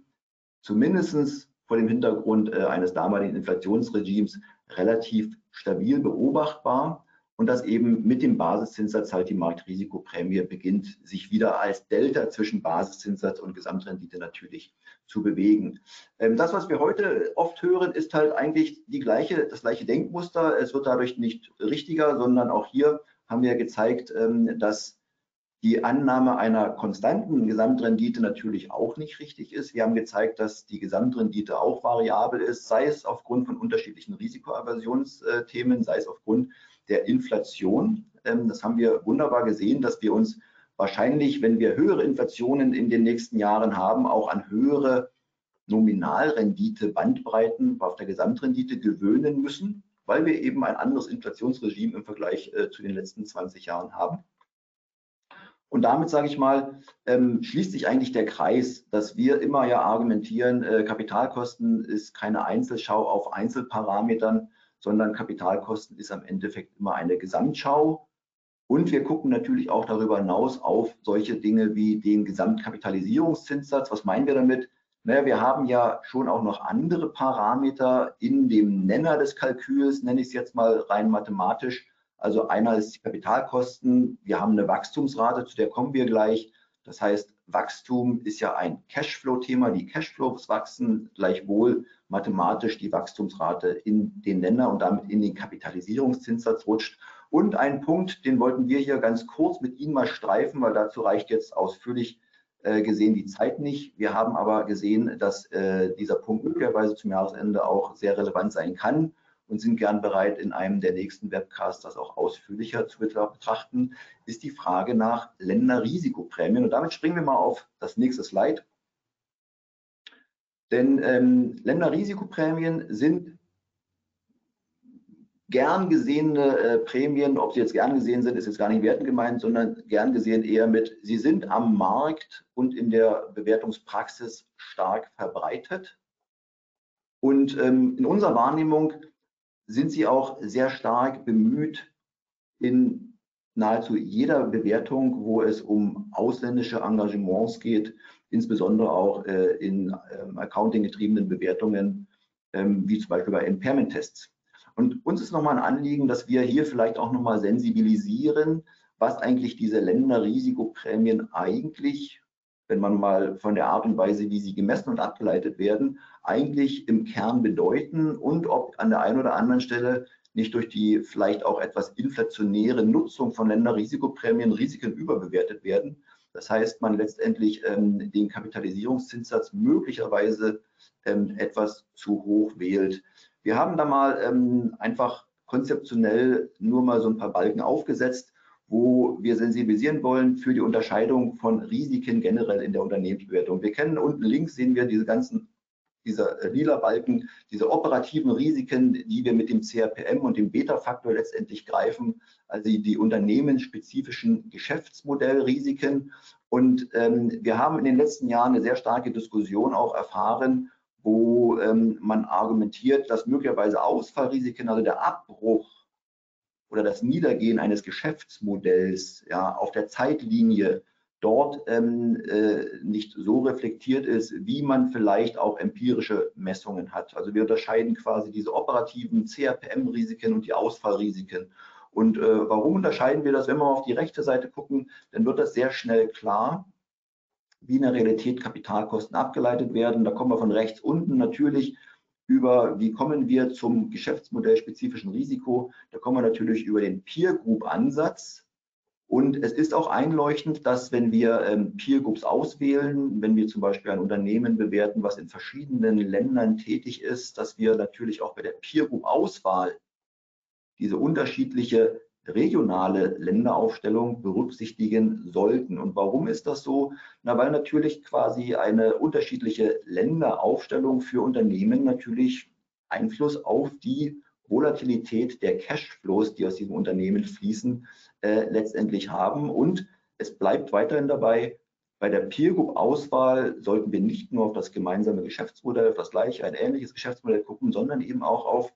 zumindest vor dem Hintergrund äh, eines damaligen Inflationsregimes relativ stabil beobachtbar. Und dass eben mit dem Basiszinssatz halt die Marktrisikoprämie beginnt, sich wieder als Delta zwischen Basiszinssatz und Gesamtrendite natürlich zu bewegen. Ähm, das, was wir heute oft hören, ist halt eigentlich die gleiche, das gleiche Denkmuster. Es wird dadurch nicht richtiger, sondern auch hier haben wir gezeigt, ähm, dass die Annahme einer konstanten Gesamtrendite natürlich auch nicht richtig ist. Wir haben gezeigt, dass die Gesamtrendite auch variabel ist, sei es aufgrund von unterschiedlichen Risikoaversionsthemen, sei es aufgrund der Inflation. Ähm, das haben wir wunderbar gesehen, dass wir uns wahrscheinlich, wenn wir höhere Inflationen in den nächsten Jahren haben, auch an höhere Nominalrendite, Bandbreiten auf der Gesamtrendite gewöhnen müssen, weil wir eben ein anderes Inflationsregime im Vergleich äh, zu den letzten 20 Jahren haben. Und damit, sage ich mal, ähm, schließt sich eigentlich der Kreis, dass wir immer ja argumentieren, äh, Kapitalkosten ist keine Einzelschau auf Einzelparametern, sondern Kapitalkosten ist am Endeffekt immer eine Gesamtschau. Und wir gucken natürlich auch darüber hinaus auf solche Dinge wie den Gesamtkapitalisierungszinssatz. Was meinen wir damit? Naja, wir haben ja schon auch noch andere Parameter in dem Nenner des Kalküls, nenne ich es jetzt mal rein mathematisch. Also einer ist die Kapitalkosten. Wir haben eine Wachstumsrate, zu der kommen wir gleich. Das heißt, Wachstum ist ja ein Cashflow-Thema. Die Cashflows wachsen gleichwohl mathematisch die Wachstumsrate in den Länder und damit in den Kapitalisierungszinssatz rutscht. Und ein Punkt, den wollten wir hier ganz kurz mit Ihnen mal streifen, weil dazu reicht jetzt ausführlich äh, gesehen die Zeit nicht. Wir haben aber gesehen, dass äh, dieser Punkt möglicherweise zum Jahresende auch sehr relevant sein kann und sind gern bereit, in einem der nächsten Webcasts das auch ausführlicher zu betrachten, ist die Frage nach Länderrisikoprämien. Und damit springen wir mal auf das nächste Slide. Denn ähm, Länderrisikoprämien sind gern gesehene äh, Prämien, ob sie jetzt gern gesehen sind, ist jetzt gar nicht wertend gemeint, sondern gern gesehen eher mit, sie sind am Markt und in der Bewertungspraxis stark verbreitet. Und ähm, in unserer Wahrnehmung sind sie auch sehr stark bemüht, in nahezu jeder Bewertung, wo es um ausländische Engagements geht, insbesondere auch äh, in ähm, accounting-getriebenen Bewertungen, ähm, wie zum Beispiel bei Impairment-Tests. Und uns ist nochmal ein Anliegen, dass wir hier vielleicht auch nochmal sensibilisieren, was eigentlich diese Länderrisikoprämien eigentlich, wenn man mal von der Art und Weise, wie sie gemessen und abgeleitet werden, eigentlich im Kern bedeuten und ob an der einen oder anderen Stelle nicht durch die vielleicht auch etwas inflationäre Nutzung von Länderrisikoprämien Risiken überbewertet werden. Das heißt, man letztendlich ähm, den Kapitalisierungszinssatz möglicherweise ähm, etwas zu hoch wählt. Wir haben da mal ähm, einfach konzeptionell nur mal so ein paar Balken aufgesetzt, wo wir sensibilisieren wollen für die Unterscheidung von Risiken generell in der Unternehmensbewertung. Wir kennen unten links sehen wir diese ganzen dieser äh, lila Balken, diese operativen Risiken, die wir mit dem CRPM und dem Beta-Faktor letztendlich greifen, also die unternehmensspezifischen Geschäftsmodellrisiken. Und ähm, wir haben in den letzten Jahren eine sehr starke Diskussion auch erfahren, wo ähm, man argumentiert, dass möglicherweise Ausfallrisiken, also der Abbruch oder das Niedergehen eines Geschäftsmodells ja, auf der Zeitlinie dort ähm, äh, nicht so reflektiert ist, wie man vielleicht auch empirische Messungen hat. Also wir unterscheiden quasi diese operativen CRPM-Risiken und die Ausfallrisiken. Und äh, warum unterscheiden wir das? Wenn wir auf die rechte Seite gucken, dann wird das sehr schnell klar, wie in der Realität Kapitalkosten abgeleitet werden. Da kommen wir von rechts unten natürlich über, wie kommen wir zum geschäftsmodellspezifischen Risiko. Da kommen wir natürlich über den Peer Group Ansatz. Und es ist auch einleuchtend, dass wenn wir ähm, Peer Groups auswählen, wenn wir zum Beispiel ein Unternehmen bewerten, was in verschiedenen Ländern tätig ist, dass wir natürlich auch bei der Peer Group Auswahl diese unterschiedliche regionale Länderaufstellung berücksichtigen sollten. Und warum ist das so? Na, weil natürlich quasi eine unterschiedliche Länderaufstellung für Unternehmen natürlich Einfluss auf die Volatilität der Cashflows, die aus diesem Unternehmen fließen, äh, letztendlich haben. Und es bleibt weiterhin dabei, bei der Peer Group Auswahl sollten wir nicht nur auf das gemeinsame Geschäftsmodell, auf das gleiche, ein ähnliches Geschäftsmodell gucken, sondern eben auch auf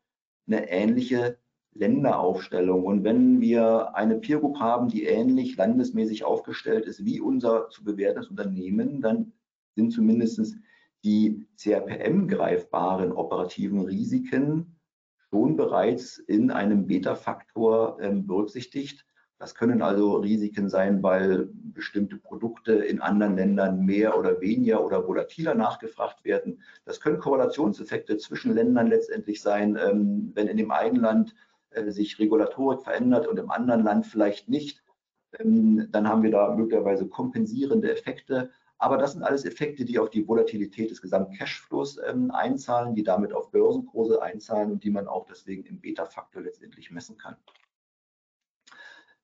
eine ähnliche Länderaufstellung. Und wenn wir eine Peer Group haben, die ähnlich landesmäßig aufgestellt ist wie unser zu bewertendes Unternehmen, dann sind zumindest die CRPM greifbaren operativen Risiken schon bereits in einem Beta-Faktor ähm, berücksichtigt. Das können also Risiken sein, weil bestimmte Produkte in anderen Ländern mehr oder weniger oder volatiler nachgefragt werden. Das können Korrelationseffekte zwischen Ländern letztendlich sein, ähm, wenn in dem einen Land äh, sich Regulatorik verändert und im anderen Land vielleicht nicht. Ähm, dann haben wir da möglicherweise kompensierende Effekte. Aber das sind alles Effekte, die auf die Volatilität des gesamten Cashflows ähm, einzahlen, die damit auf Börsenkurse einzahlen und die man auch deswegen im Beta-Faktor letztendlich messen kann.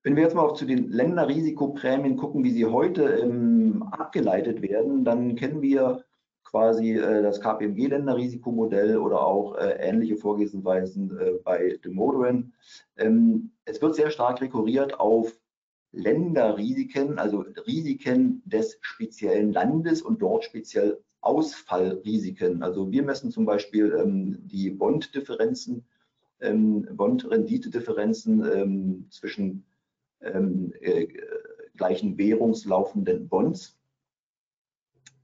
Wenn wir jetzt mal auch zu den Länderrisikoprämien gucken, wie sie heute ähm, abgeleitet werden, dann kennen wir quasi äh, das KPMG-Länderrisikomodell oder auch äh, ähnliche Vorgehensweisen äh, bei Demodoran. Ähm, es wird sehr stark rekurriert auf Länderrisiken, also Risiken des speziellen Landes und dort speziell Ausfallrisiken. Also wir messen zum Beispiel ähm, die Bonddifferenzen, ähm, Bond-Rendite-Differenzen ähm, zwischen ähm, äh, gleichen währungslaufenden Bonds.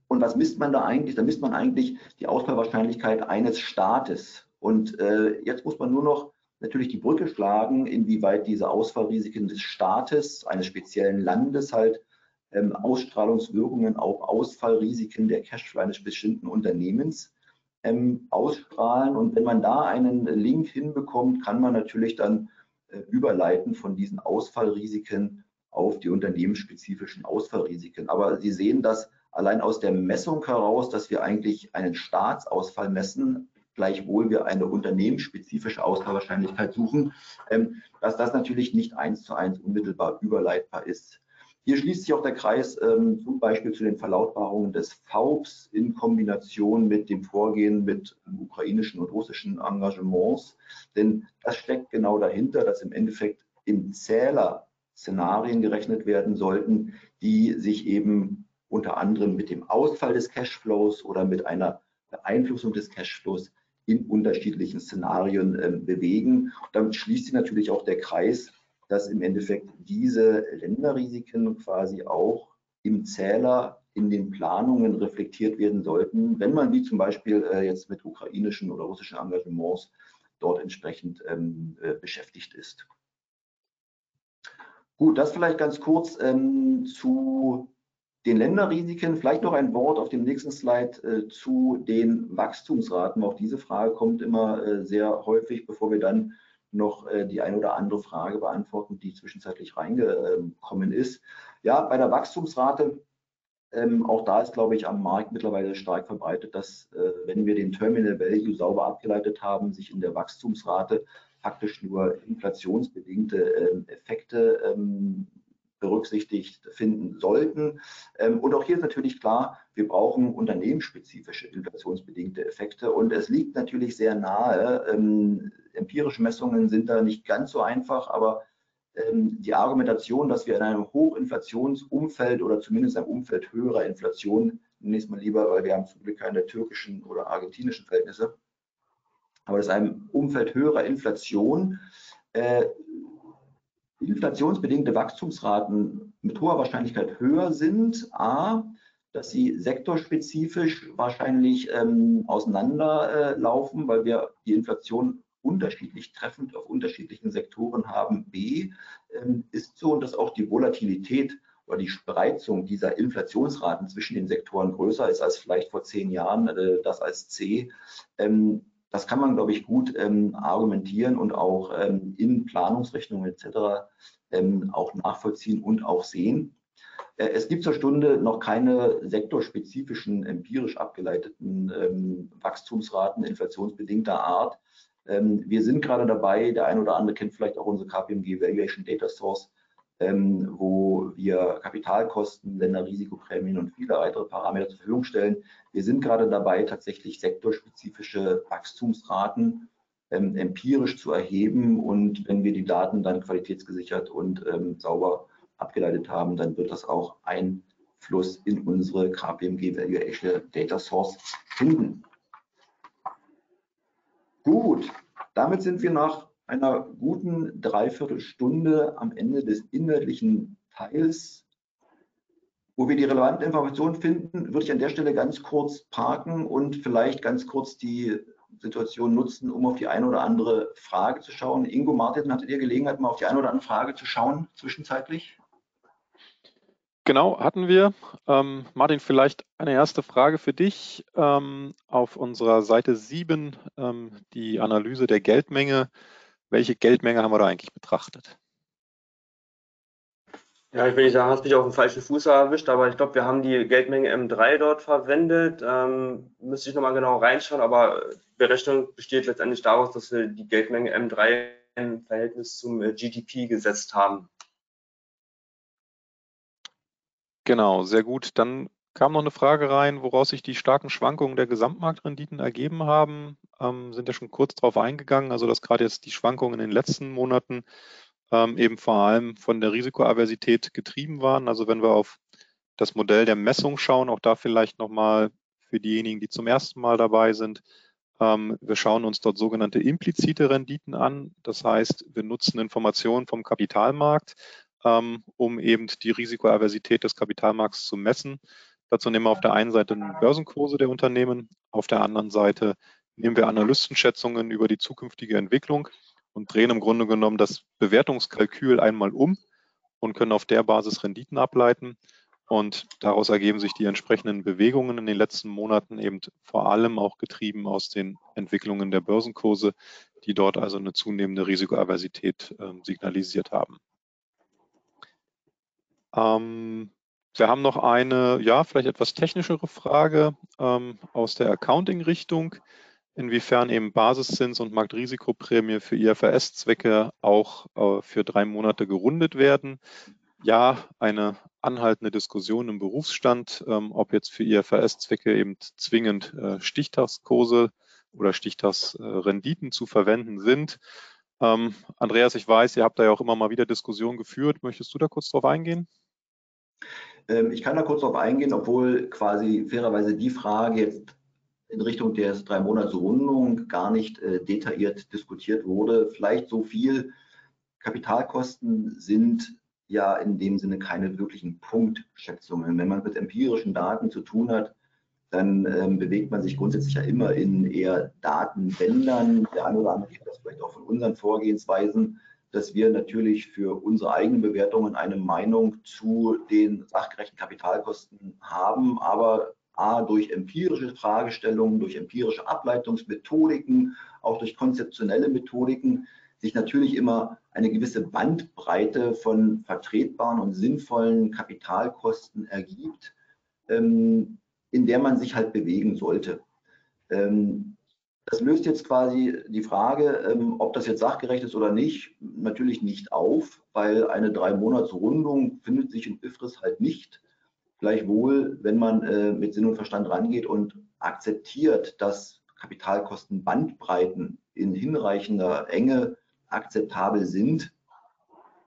Und was misst man da eigentlich? Da misst man eigentlich die Ausfallwahrscheinlichkeit eines Staates. Und äh, jetzt muss man nur noch natürlich die Brücke schlagen, inwieweit diese Ausfallrisiken des Staates, eines speziellen Landes halt ähm, Ausstrahlungswirkungen auf Ausfallrisiken der Cashflow eines bestimmten Unternehmens ähm, ausstrahlen. Und wenn man da einen Link hinbekommt, kann man natürlich dann äh, überleiten von diesen Ausfallrisiken auf die unternehmensspezifischen Ausfallrisiken. Aber Sie sehen das allein aus der Messung heraus, dass wir eigentlich einen Staatsausfall messen, gleichwohl wir eine unternehmensspezifische Ausfallwahrscheinlichkeit suchen, ähm, dass das natürlich nicht eins zu eins unmittelbar überleitbar ist. Hier schließt sich auch der Kreis ähm, zum Beispiel zu den Verlautbarungen des FAUBs in Kombination mit dem Vorgehen mit ukrainischen und russischen Engagements. Denn das steckt genau dahinter, dass im Endeffekt im Zähler Szenarien gerechnet werden sollten, die sich eben unter anderem mit dem Ausfall des Cashflows oder mit einer Beeinflussung des Cashflows in unterschiedlichen Szenarien äh, bewegen. Und damit schließt sich natürlich auch der Kreis dass im Endeffekt diese Länderrisiken quasi auch im Zähler in den Planungen reflektiert werden sollten, wenn man wie zum Beispiel äh, jetzt mit ukrainischen oder russischen Engagements dort entsprechend ähm, äh, beschäftigt ist. Gut, das vielleicht ganz kurz ähm, zu den Länderrisiken. Vielleicht noch ein Wort auf dem nächsten Slide äh, zu den Wachstumsraten. Auch diese Frage kommt immer äh, sehr häufig, bevor wir dann noch äh, die eine oder andere Frage beantworten, die zwischenzeitlich reingekommen ist. Ja, bei der Wachstumsrate, ähm, auch da ist, glaube ich, am Markt mittlerweile stark verbreitet, dass, äh, wenn wir den Terminal Value sauber abgeleitet haben, sich in der Wachstumsrate faktisch nur inflationsbedingte ähm, Effekte ähm, berücksichtigt finden sollten. Ähm, und auch hier ist natürlich klar, wir brauchen unternehmensspezifische inflationsbedingte Effekte. Und es liegt natürlich sehr nahe, ähm, empirische Messungen sind da nicht ganz so einfach, aber ähm, die Argumentation, dass wir in einem Hochinflationsumfeld oder zumindest einem Umfeld höherer Inflation, nächstes Mal lieber, weil wir haben zum Glück keine türkischen oder argentinischen Verhältnisse, aber dass einem Umfeld höherer Inflation äh, inflationsbedingte Wachstumsraten mit hoher Wahrscheinlichkeit höher sind. A, dass sie sektorspezifisch wahrscheinlich ähm, auseinanderlaufen, äh, weil wir die Inflation unterschiedlich treffend auf unterschiedlichen Sektoren haben. B, ähm, ist so, dass auch die Volatilität oder die Spreizung dieser Inflationsraten zwischen den Sektoren größer ist als vielleicht vor zehn Jahren, äh, das als C. Ähm, das kann man, glaube ich, gut ähm, argumentieren und auch ähm, in Planungsrechnungen etc. Ähm, auch nachvollziehen und auch sehen. Äh, es gibt zur Stunde noch keine sektorspezifischen, empirisch abgeleiteten ähm, Wachstumsraten inflationsbedingter Art. Ähm, wir sind gerade dabei, der eine oder andere kennt vielleicht auch unsere KPMG Valuation Data Source, ähm, wo wir Kapitalkosten, Länderrisikoprämien und viele weitere Parameter zur Verfügung stellen. Wir sind gerade dabei, tatsächlich sektorspezifische Wachstumsraten ähm, empirisch zu erheben und wenn wir die Daten dann qualitätsgesichert und ähm, sauber abgeleitet haben, dann wird das auch Einfluss in unsere KPMG Valuation Data Source finden. Gut, damit sind wir nach einer guten Dreiviertelstunde am Ende des inhaltlichen Teils. Wo wir die relevanten Informationen finden, würde ich an der Stelle ganz kurz parken und vielleicht ganz kurz die Situation nutzen, um auf die eine oder andere Frage zu schauen. Ingo, Martin, hattet ihr Gelegenheit, mal auf die eine oder andere Frage zu schauen zwischenzeitlich? Genau, hatten wir. Ähm, Martin, vielleicht eine erste Frage für dich. Ähm, auf unserer Seite 7 ähm, die Analyse der Geldmenge. Welche Geldmenge haben wir da eigentlich betrachtet? Ja, ich will nicht sagen, hast mich auf den falschen Fuß erwischt, aber ich glaube, wir haben die Geldmenge M3 dort verwendet. Ähm, müsste ich nochmal genau reinschauen, aber die Berechnung besteht letztendlich daraus, dass wir die Geldmenge M3 im Verhältnis zum äh, GDP gesetzt haben. Genau, sehr gut. Dann kam noch eine Frage rein, woraus sich die starken Schwankungen der Gesamtmarktrenditen ergeben haben. Ähm, sind ja schon kurz darauf eingegangen, also dass gerade jetzt die Schwankungen in den letzten Monaten ähm, eben vor allem von der Risikoaversität getrieben waren. Also wenn wir auf das Modell der Messung schauen, auch da vielleicht nochmal für diejenigen, die zum ersten Mal dabei sind, ähm, wir schauen uns dort sogenannte implizite Renditen an. Das heißt, wir nutzen Informationen vom Kapitalmarkt, ähm, um eben die Risikoaversität des Kapitalmarkts zu messen. Dazu nehmen wir auf der einen Seite Börsenkurse der Unternehmen, auf der anderen Seite nehmen wir Analystenschätzungen über die zukünftige Entwicklung und drehen im Grunde genommen das Bewertungskalkül einmal um und können auf der Basis Renditen ableiten. Und daraus ergeben sich die entsprechenden Bewegungen in den letzten Monaten eben vor allem auch getrieben aus den Entwicklungen der Börsenkurse, die dort also eine zunehmende Risikoaversität äh, signalisiert haben. Ähm, wir haben noch eine, ja, vielleicht etwas technischere Frage ähm, aus der Accounting-Richtung, inwiefern eben Basiszins und Marktrisikoprämie für IFRS-Zwecke auch äh, für drei Monate gerundet werden. Ja, eine anhaltende Diskussion im Berufsstand, ähm, ob jetzt für IFRS-Zwecke eben zwingend äh, Stichtagskurse oder Stichtagsrenditen äh, zu verwenden sind. Ähm, Andreas, ich weiß, ihr habt da ja auch immer mal wieder Diskussionen geführt. Möchtest du da kurz drauf eingehen? Ähm, ich kann da kurz darauf eingehen, obwohl quasi fairerweise die Frage jetzt in Richtung der drei Monats Rundung gar nicht äh, detailliert diskutiert wurde. Vielleicht so viel. Kapitalkosten sind ja in dem Sinne keine wirklichen Punktschätzungen. Wenn man mit empirischen Daten zu tun hat, dann ähm, bewegt man sich grundsätzlich ja immer in eher Datenbändern. Der eine oder andere kennt das vielleicht auch von unseren Vorgehensweisen dass wir natürlich für unsere eigenen Bewertungen eine Meinung zu den sachgerechten Kapitalkosten haben, aber A, durch empirische Fragestellungen, durch empirische Ableitungsmethodiken, auch durch konzeptionelle Methodiken sich natürlich immer eine gewisse Bandbreite von vertretbaren und sinnvollen Kapitalkosten ergibt, ähm, in der man sich halt bewegen sollte. Ähm, das löst jetzt quasi die Frage, ähm, ob das jetzt sachgerecht ist oder nicht, natürlich nicht auf, weil eine Drei-Monats-Rundung findet sich in IFRIS halt nicht. Gleichwohl, wenn man äh, mit Sinn und Verstand rangeht und akzeptiert, dass Kapitalkostenbandbreiten in hinreichender Enge akzeptabel sind,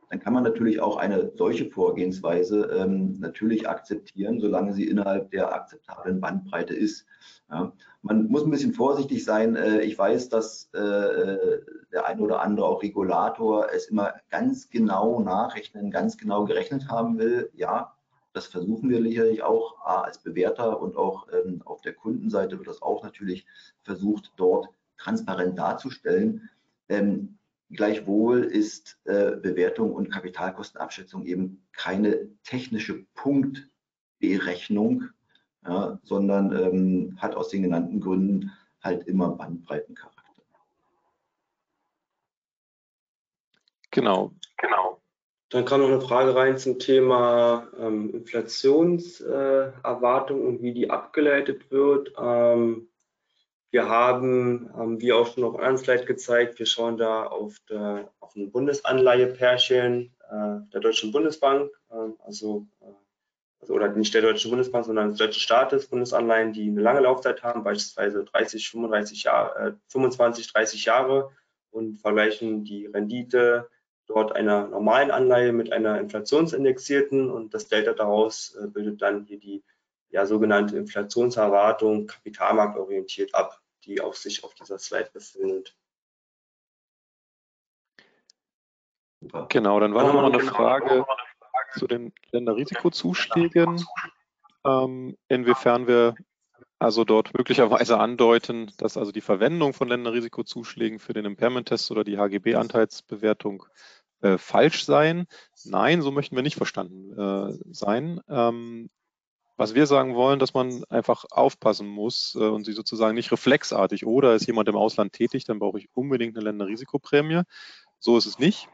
dann kann man natürlich auch eine solche Vorgehensweise ähm, natürlich akzeptieren, solange sie innerhalb der akzeptablen Bandbreite ist. Ja. Man muss ein bisschen vorsichtig sein. Äh, ich weiß, dass äh, der eine oder andere auch Regulator es immer ganz genau nachrechnen, ganz genau gerechnet haben will. Ja, das versuchen wir sicherlich auch als Bewerter und auch ähm, auf der Kundenseite wird das auch natürlich versucht, dort transparent darzustellen. Ähm, Gleichwohl ist äh, Bewertung und Kapitalkostenabschätzung eben keine technische Punktberechnung, ja, sondern ähm, hat aus den genannten Gründen halt immer Bandbreitencharakter. Genau, genau. Dann kam noch eine Frage rein zum Thema ähm, Inflationserwartung äh, und wie die abgeleitet wird. Ähm, wir haben, haben wir auch schon auf einem Slide gezeigt, wir schauen da auf, der, auf ein Bundesanleihepärchen äh, der Deutschen Bundesbank, äh, also, äh, also, oder nicht der Deutschen Bundesbank, sondern des deutschen Staates, Bundesanleihen, die eine lange Laufzeit haben, beispielsweise 30, 35 Jahre, 25, 30 Jahre und vergleichen die Rendite dort einer normalen Anleihe mit einer inflationsindexierten und das Delta daraus äh, bildet dann hier die ja, sogenannte Inflationserwartung kapitalmarktorientiert ab, die auf sich auf dieser Slide befindet. Genau, dann war noch eine Frage zu den Länderrisikozuschlägen, ähm, inwiefern wir also dort möglicherweise andeuten, dass also die Verwendung von Länderrisikozuschlägen für den Impairment-Test oder die HGB-Anteilsbewertung äh, falsch seien. Nein, so möchten wir nicht verstanden äh, sein. Ähm, was wir sagen wollen, dass man einfach aufpassen muss äh, und sie sozusagen nicht reflexartig oder ist jemand im Ausland tätig, dann brauche ich unbedingt eine Länderrisikoprämie. So ist es nicht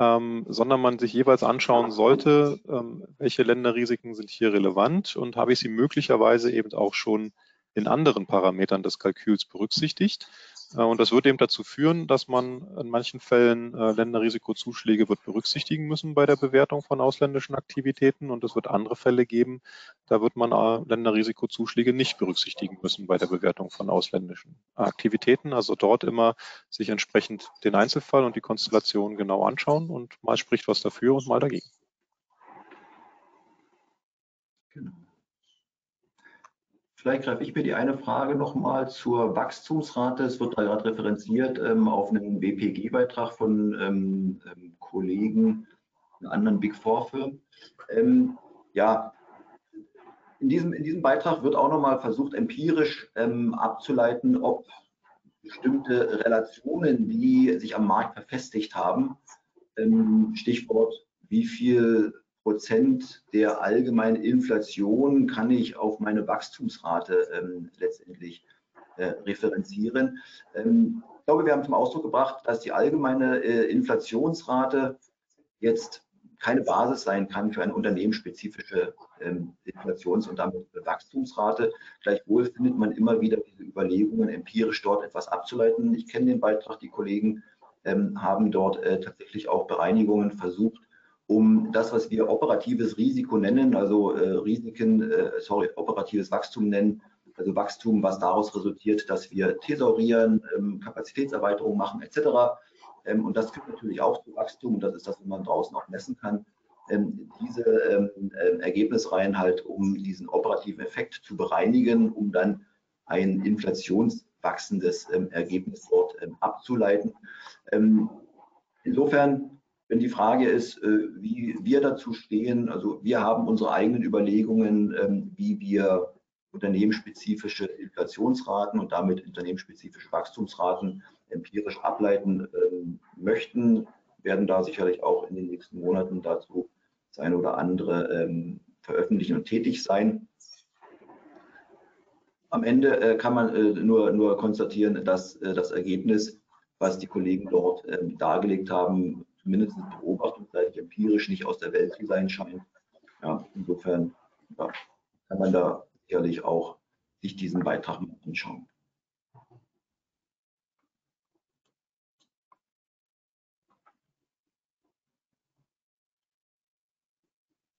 ähm, sondern man sich jeweils anschauen sollte, ähm, welche Länderrisiken sind hier relevant und habe ich sie möglicherweise eben auch schon in anderen Parametern des Kalküls berücksichtigt. Äh, und das wird eben dazu führen, dass man in manchen Fällen äh, Länderrisikozuschläge wird berücksichtigen müssen bei der Bewertung von ausländischen Aktivitäten. Und es wird andere Fälle geben, da wird man äh, Länderrisikozuschläge nicht berücksichtigen müssen bei der Bewertung von ausländischen Aktivitäten. Also dort immer sich entsprechend den Einzelfall und die Konstellation genau anschauen und mal spricht was dafür und mal dagegen. Vielleicht greife ich mir die eine Frage nochmal zur Wachstumsrate. Es wird da gerade referenziert ähm, auf einen BPG-Beitrag von ähm, ähm, Kollegen in anderen Big Four-Firmen. Ähm, ja, in diesem, in diesem Beitrag wird auch nochmal versucht, empirisch ähm, abzuleiten, ob bestimmte Relationen, die sich am Markt verfestigt haben, ähm, Stichwort, wie viel Prozent der allgemeinen Inflation kann ich auf meine Wachstumsrate ähm, letztendlich äh, referenzieren. Ähm, ich glaube, wir haben zum Ausdruck gebracht, dass die allgemeine äh, Inflationsrate jetzt keine Basis sein kann für eine unternehmensspezifische ähm, Inflations- und damit Wachstumsrate. Gleichwohl findet man immer wieder diese Überlegungen, empirisch dort etwas abzuleiten. Ich kenne den Beitrag, die Kollegen ähm, haben dort äh, tatsächlich auch Bereinigungen versucht, um das, was wir operatives Risiko nennen, also äh, Risiken, äh, sorry, operatives Wachstum nennen, also Wachstum, was daraus resultiert, dass wir thesaurieren, ähm, Kapazitätserweiterung machen etc. Ähm, und das führt natürlich auch zu Wachstum und das ist das, was man draußen auch messen kann. Ähm, diese ähm, äh, Ergebnisreihen halt, um diesen operativen Effekt zu bereinigen, um dann ein inflationswachsendes ähm, Ergebnis dort ähm, abzuleiten. insofern wenn die Frage ist, äh, wie wir dazu stehen, also wir haben unsere eigenen Überlegungen, ähm, wie wir unternehmensspezifische Inflationsraten und damit unternehmensspezifische Wachstumsraten empirisch ableiten ähm, möchten, werden da sicherlich auch in den nächsten Monaten dazu das eine oder andere ähm, veröffentlichen und tätig sein. Am Ende äh, kann man äh, nur, nur konstatieren, dass das Ergebnis, was die Kollegen dort dargelegt haben, zumindest beobachtungsseitig empirisch nicht aus der Welt zu sein scheint. Ja, insofern ja, kann man da sicherlich auch sich diesen Beitrag mal anschauen.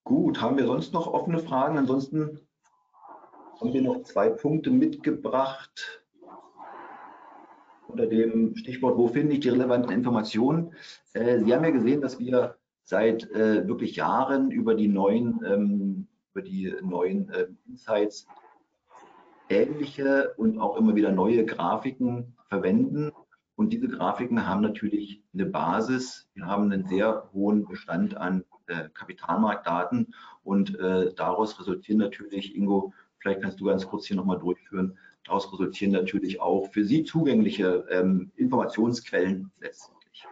Gut, haben wir sonst noch offene Fragen? Ansonsten haben wir noch zwei Punkte mitgebracht unter dem Stichwort, wo finde ich die relevanten Informationen? Äh, Sie haben ja gesehen, dass wir seit äh, wirklich Jahren über die neuen, ähm, über die neuen äh, Insights ähnliche und auch immer wieder neue Grafiken verwenden. Und diese Grafiken haben natürlich eine Basis. Wir haben einen sehr hohen Bestand an äh, Kapitalmarktdaten und äh, daraus resultieren natürlich, Ingo, vielleicht kannst du ganz kurz hier nochmal durchführen, Daraus resultieren natürlich auch für Sie zugängliche ähm, Informationsquellen letztendlich.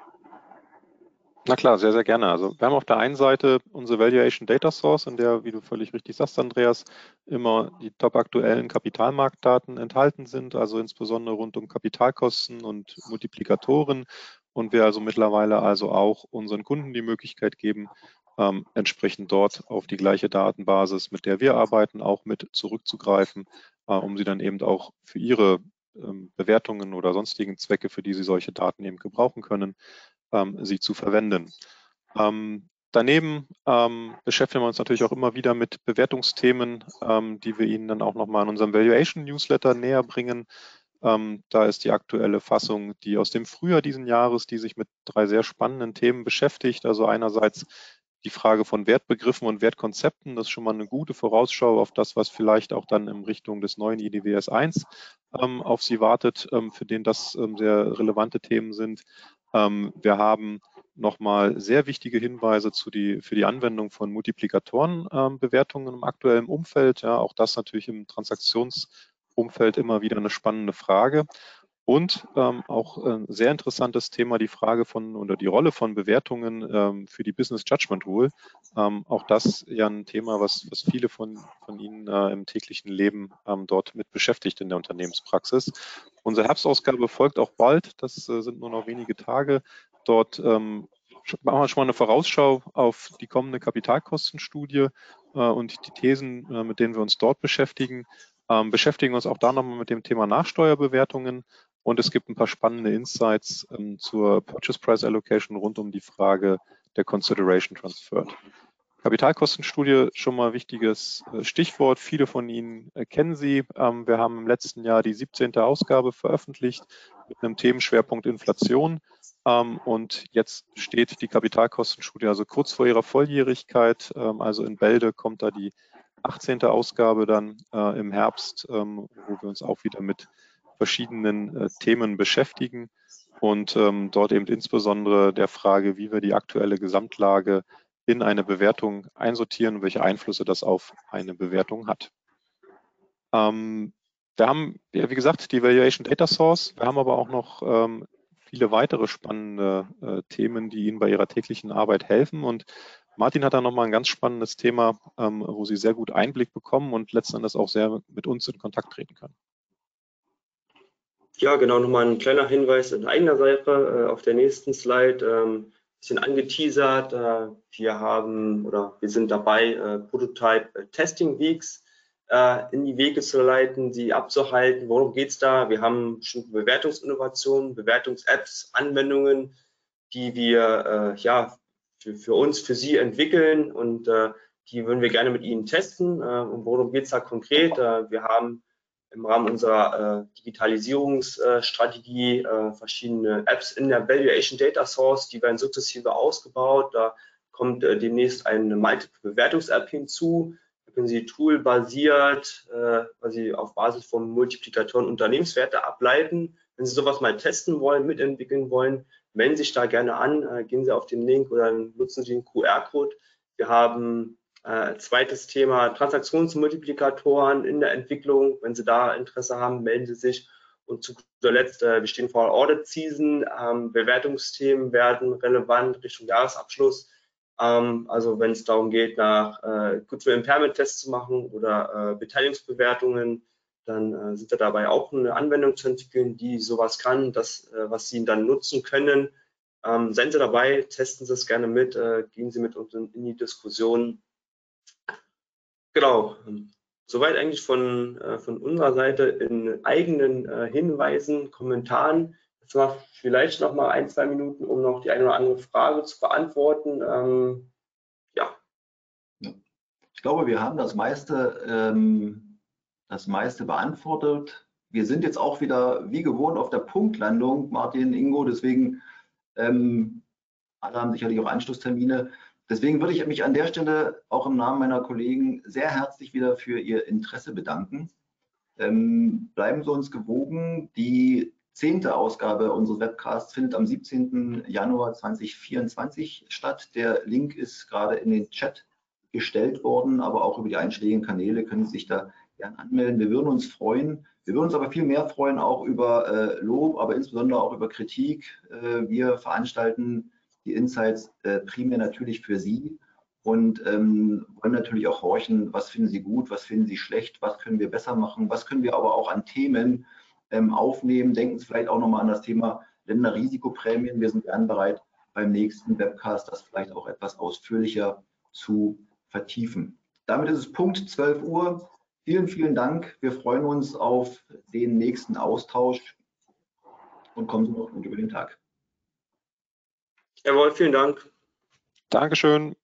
Na klar, sehr, sehr gerne. Also wir haben auf der einen Seite unsere Valuation Data Source, in der, wie du völlig richtig sagst, Andreas, immer die top aktuellen Kapitalmarktdaten enthalten sind, also insbesondere rund um Kapitalkosten und Multiplikatoren. Und wir also mittlerweile also auch unseren Kunden die Möglichkeit geben, ähm, entsprechend dort auf die gleiche Datenbasis, mit der wir arbeiten, auch mit zurückzugreifen äh, um sie dann eben auch für ihre ähm, Bewertungen oder sonstigen Zwecke, für die sie solche Daten eben gebrauchen können, ähm, sie zu verwenden. Ähm, daneben beschäftigen wir uns natürlich auch immer wieder mit Bewertungsthemen, die wir Ihnen dann auch nochmal in unserem Valuation Newsletter näher bringen. da ist die aktuelle Fassung, die aus dem Frühjahr diesen Jahres, die sich mit drei sehr spannenden Themen beschäftigt. Also einerseits die Frage von Wertbegriffen und Wertkonzepten. Das ist schon mal eine gute Vorausschau auf das, was vielleicht auch dann in Richtung des neuen IDWS 1 ähm, auf Sie wartet, ähm, für den das ähm, sehr relevante Themen sind. Ähm, wir haben nochmal sehr wichtige Hinweise zu die, für die Anwendung von Multiplikatorenbewertungen ähm, im aktuellen Umfeld. Ja, auch das natürlich im Transaktions- Umfeld immer wieder eine spannende Frage. Und ähm, auch ein sehr interessantes Thema, die Frage von oder die Rolle von Bewertungen ähm, für die Business Judgment Rule. Ähm, auch das ja ein Thema, was, was viele von, von Ihnen äh, im täglichen Leben ähm, dort mit beschäftigt in der Unternehmenspraxis. Unsere Herbstausgabe folgt auch bald. Das äh, sind nur noch wenige Tage. Dort ähm, machen wir schon mal eine Vorausschau auf die kommende Kapitalkostenstudie äh, und die Thesen, äh, mit denen wir uns dort beschäftigen. Ähm, beschäftigen uns auch da nochmal mit dem Thema Nachsteuerbewertungen und es gibt ein paar spannende Insights ähm, zur Purchase Price Allocation rund um die Frage der Consideration Transferred. Kapitalkostenstudie schon mal wichtiges äh, Stichwort. Viele von Ihnen äh, kennen sie. Ähm, wir haben im letzten Jahr die 17. Ausgabe veröffentlicht mit einem Themenschwerpunkt Inflation. Ähm, und jetzt steht die Kapitalkostenstudie also kurz vor ihrer Volljährigkeit. Ähm, also in Bälde kommt da die 18. Ausgabe dann äh, im Herbst, wo wir uns auch wieder mit verschiedenen äh, Themen beschäftigen und ähm, dort eben insbesondere der Frage, wie wir die aktuelle Gesamtlage in eine Bewertung einsortieren und welche Einflüsse das auf eine Bewertung hat. Ähm, wir haben, ja, wie gesagt, die Valuation Data Source. Wir haben aber auch noch ähm, viele weitere spannende äh, Themen, die Ihnen bei Ihrer täglichen Arbeit helfen. Und Martin hat da nochmal ein ganz spannendes Thema, ähm, wo Sie sehr gut Einblick bekommen und letztendlich auch sehr mit uns in Kontakt treten können. Ja, genau, nochmal ein kleiner Hinweis in eigener Sache äh, auf der nächsten Slide. Ähm, bisschen angeteasert. Äh, wir haben oder wir sind dabei, äh, Prototype äh, Testing Weeks äh, in die Wege zu leiten, sie abzuhalten. Worum geht's da? Wir haben schon Bewertungsinnovationen, Bewertungs-Apps, Anwendungen, die wir äh, ja für, für, uns, für Sie entwickeln und äh, die würden wir gerne mit Ihnen testen. und worum geht's da konkret? wir haben im Rahmen unserer äh, Digitalisierungsstrategie äh, verschiedene Apps in der Valuation Data Source, die werden sukzessive ausgebaut. Da kommt äh, demnächst eine Multiple-Bewertungs-App hinzu. Da können Sie toolbasiert, äh, quasi auf Basis von Multiplikatoren Unternehmenswerte ableiten. Wenn Sie sowas mal testen wollen, mitentwickeln wollen, melden Sie sich da gerne an, äh, gehen Sie auf den Link oder nutzen Sie den QR-Code. Wir haben äh, zweites Thema Transaktionsmultiplikatoren in der Entwicklung. Wenn Sie da Interesse haben, melden Sie sich. Und zu guter Letzt, äh, wir stehen vor Audit Season. Ähm, Bewertungsthemen werden relevant Richtung Jahresabschluss. Ähm, also wenn es darum geht, nach äh, Goodwill Impairment Tests zu machen oder äh, Beteiligungsbewertungen, dann äh, sind wir dabei auch eine Anwendung zu entwickeln, die sowas kann, das, äh, was Sie dann nutzen können. Ähm, seien Sie dabei, testen Sie es gerne mit, äh, gehen Sie mit uns in, in die Diskussion Genau. Soweit eigentlich von, äh, von unserer Seite in eigenen äh, Hinweisen, Kommentaren. Jetzt mal vielleicht noch mal ein, zwei Minuten, um noch die eine oder andere Frage zu beantworten. Ähm, ja. Ich glaube, wir haben das meiste, ähm, das meiste beantwortet. Wir sind jetzt auch wieder wie gewohnt auf der Punktlandung, Martin, Ingo, deswegen ähm, alle haben sicherlich auch Anschlusstermine. Deswegen würde ich mich an der Stelle auch im Namen meiner Kollegen sehr herzlich wieder für Ihr Interesse bedanken. Ähm, bleiben Sie uns gewogen. Die zehnte Ausgabe unseres Webcasts findet am 17. Januar 2024 statt. Der Link ist gerade in den Chat gestellt worden, aber auch über die einschlägigen Kanäle können Sie sich da gerne anmelden. Wir würden uns freuen. Wir würden uns aber viel mehr freuen auch über äh, Lob, aber insbesondere auch über Kritik. Äh, wir veranstalten die Insights äh, primär natürlich für Sie und ähm, wollen natürlich auch horchen, was finden Sie gut, was finden Sie schlecht, was können wir besser machen, was können wir aber auch an Themen ähm, aufnehmen. Denken Sie vielleicht auch nochmal an das Thema Länderrisikoprämien. Wir sind gern bereit, beim nächsten Webcast das vielleicht auch etwas ausführlicher zu vertiefen. Damit ist es Punkt 12 Uhr. Vielen, vielen Dank. Wir freuen uns auf den nächsten Austausch und kommen Sie noch gut über den Tag. Jawohl, vielen Dank. Dankeschön.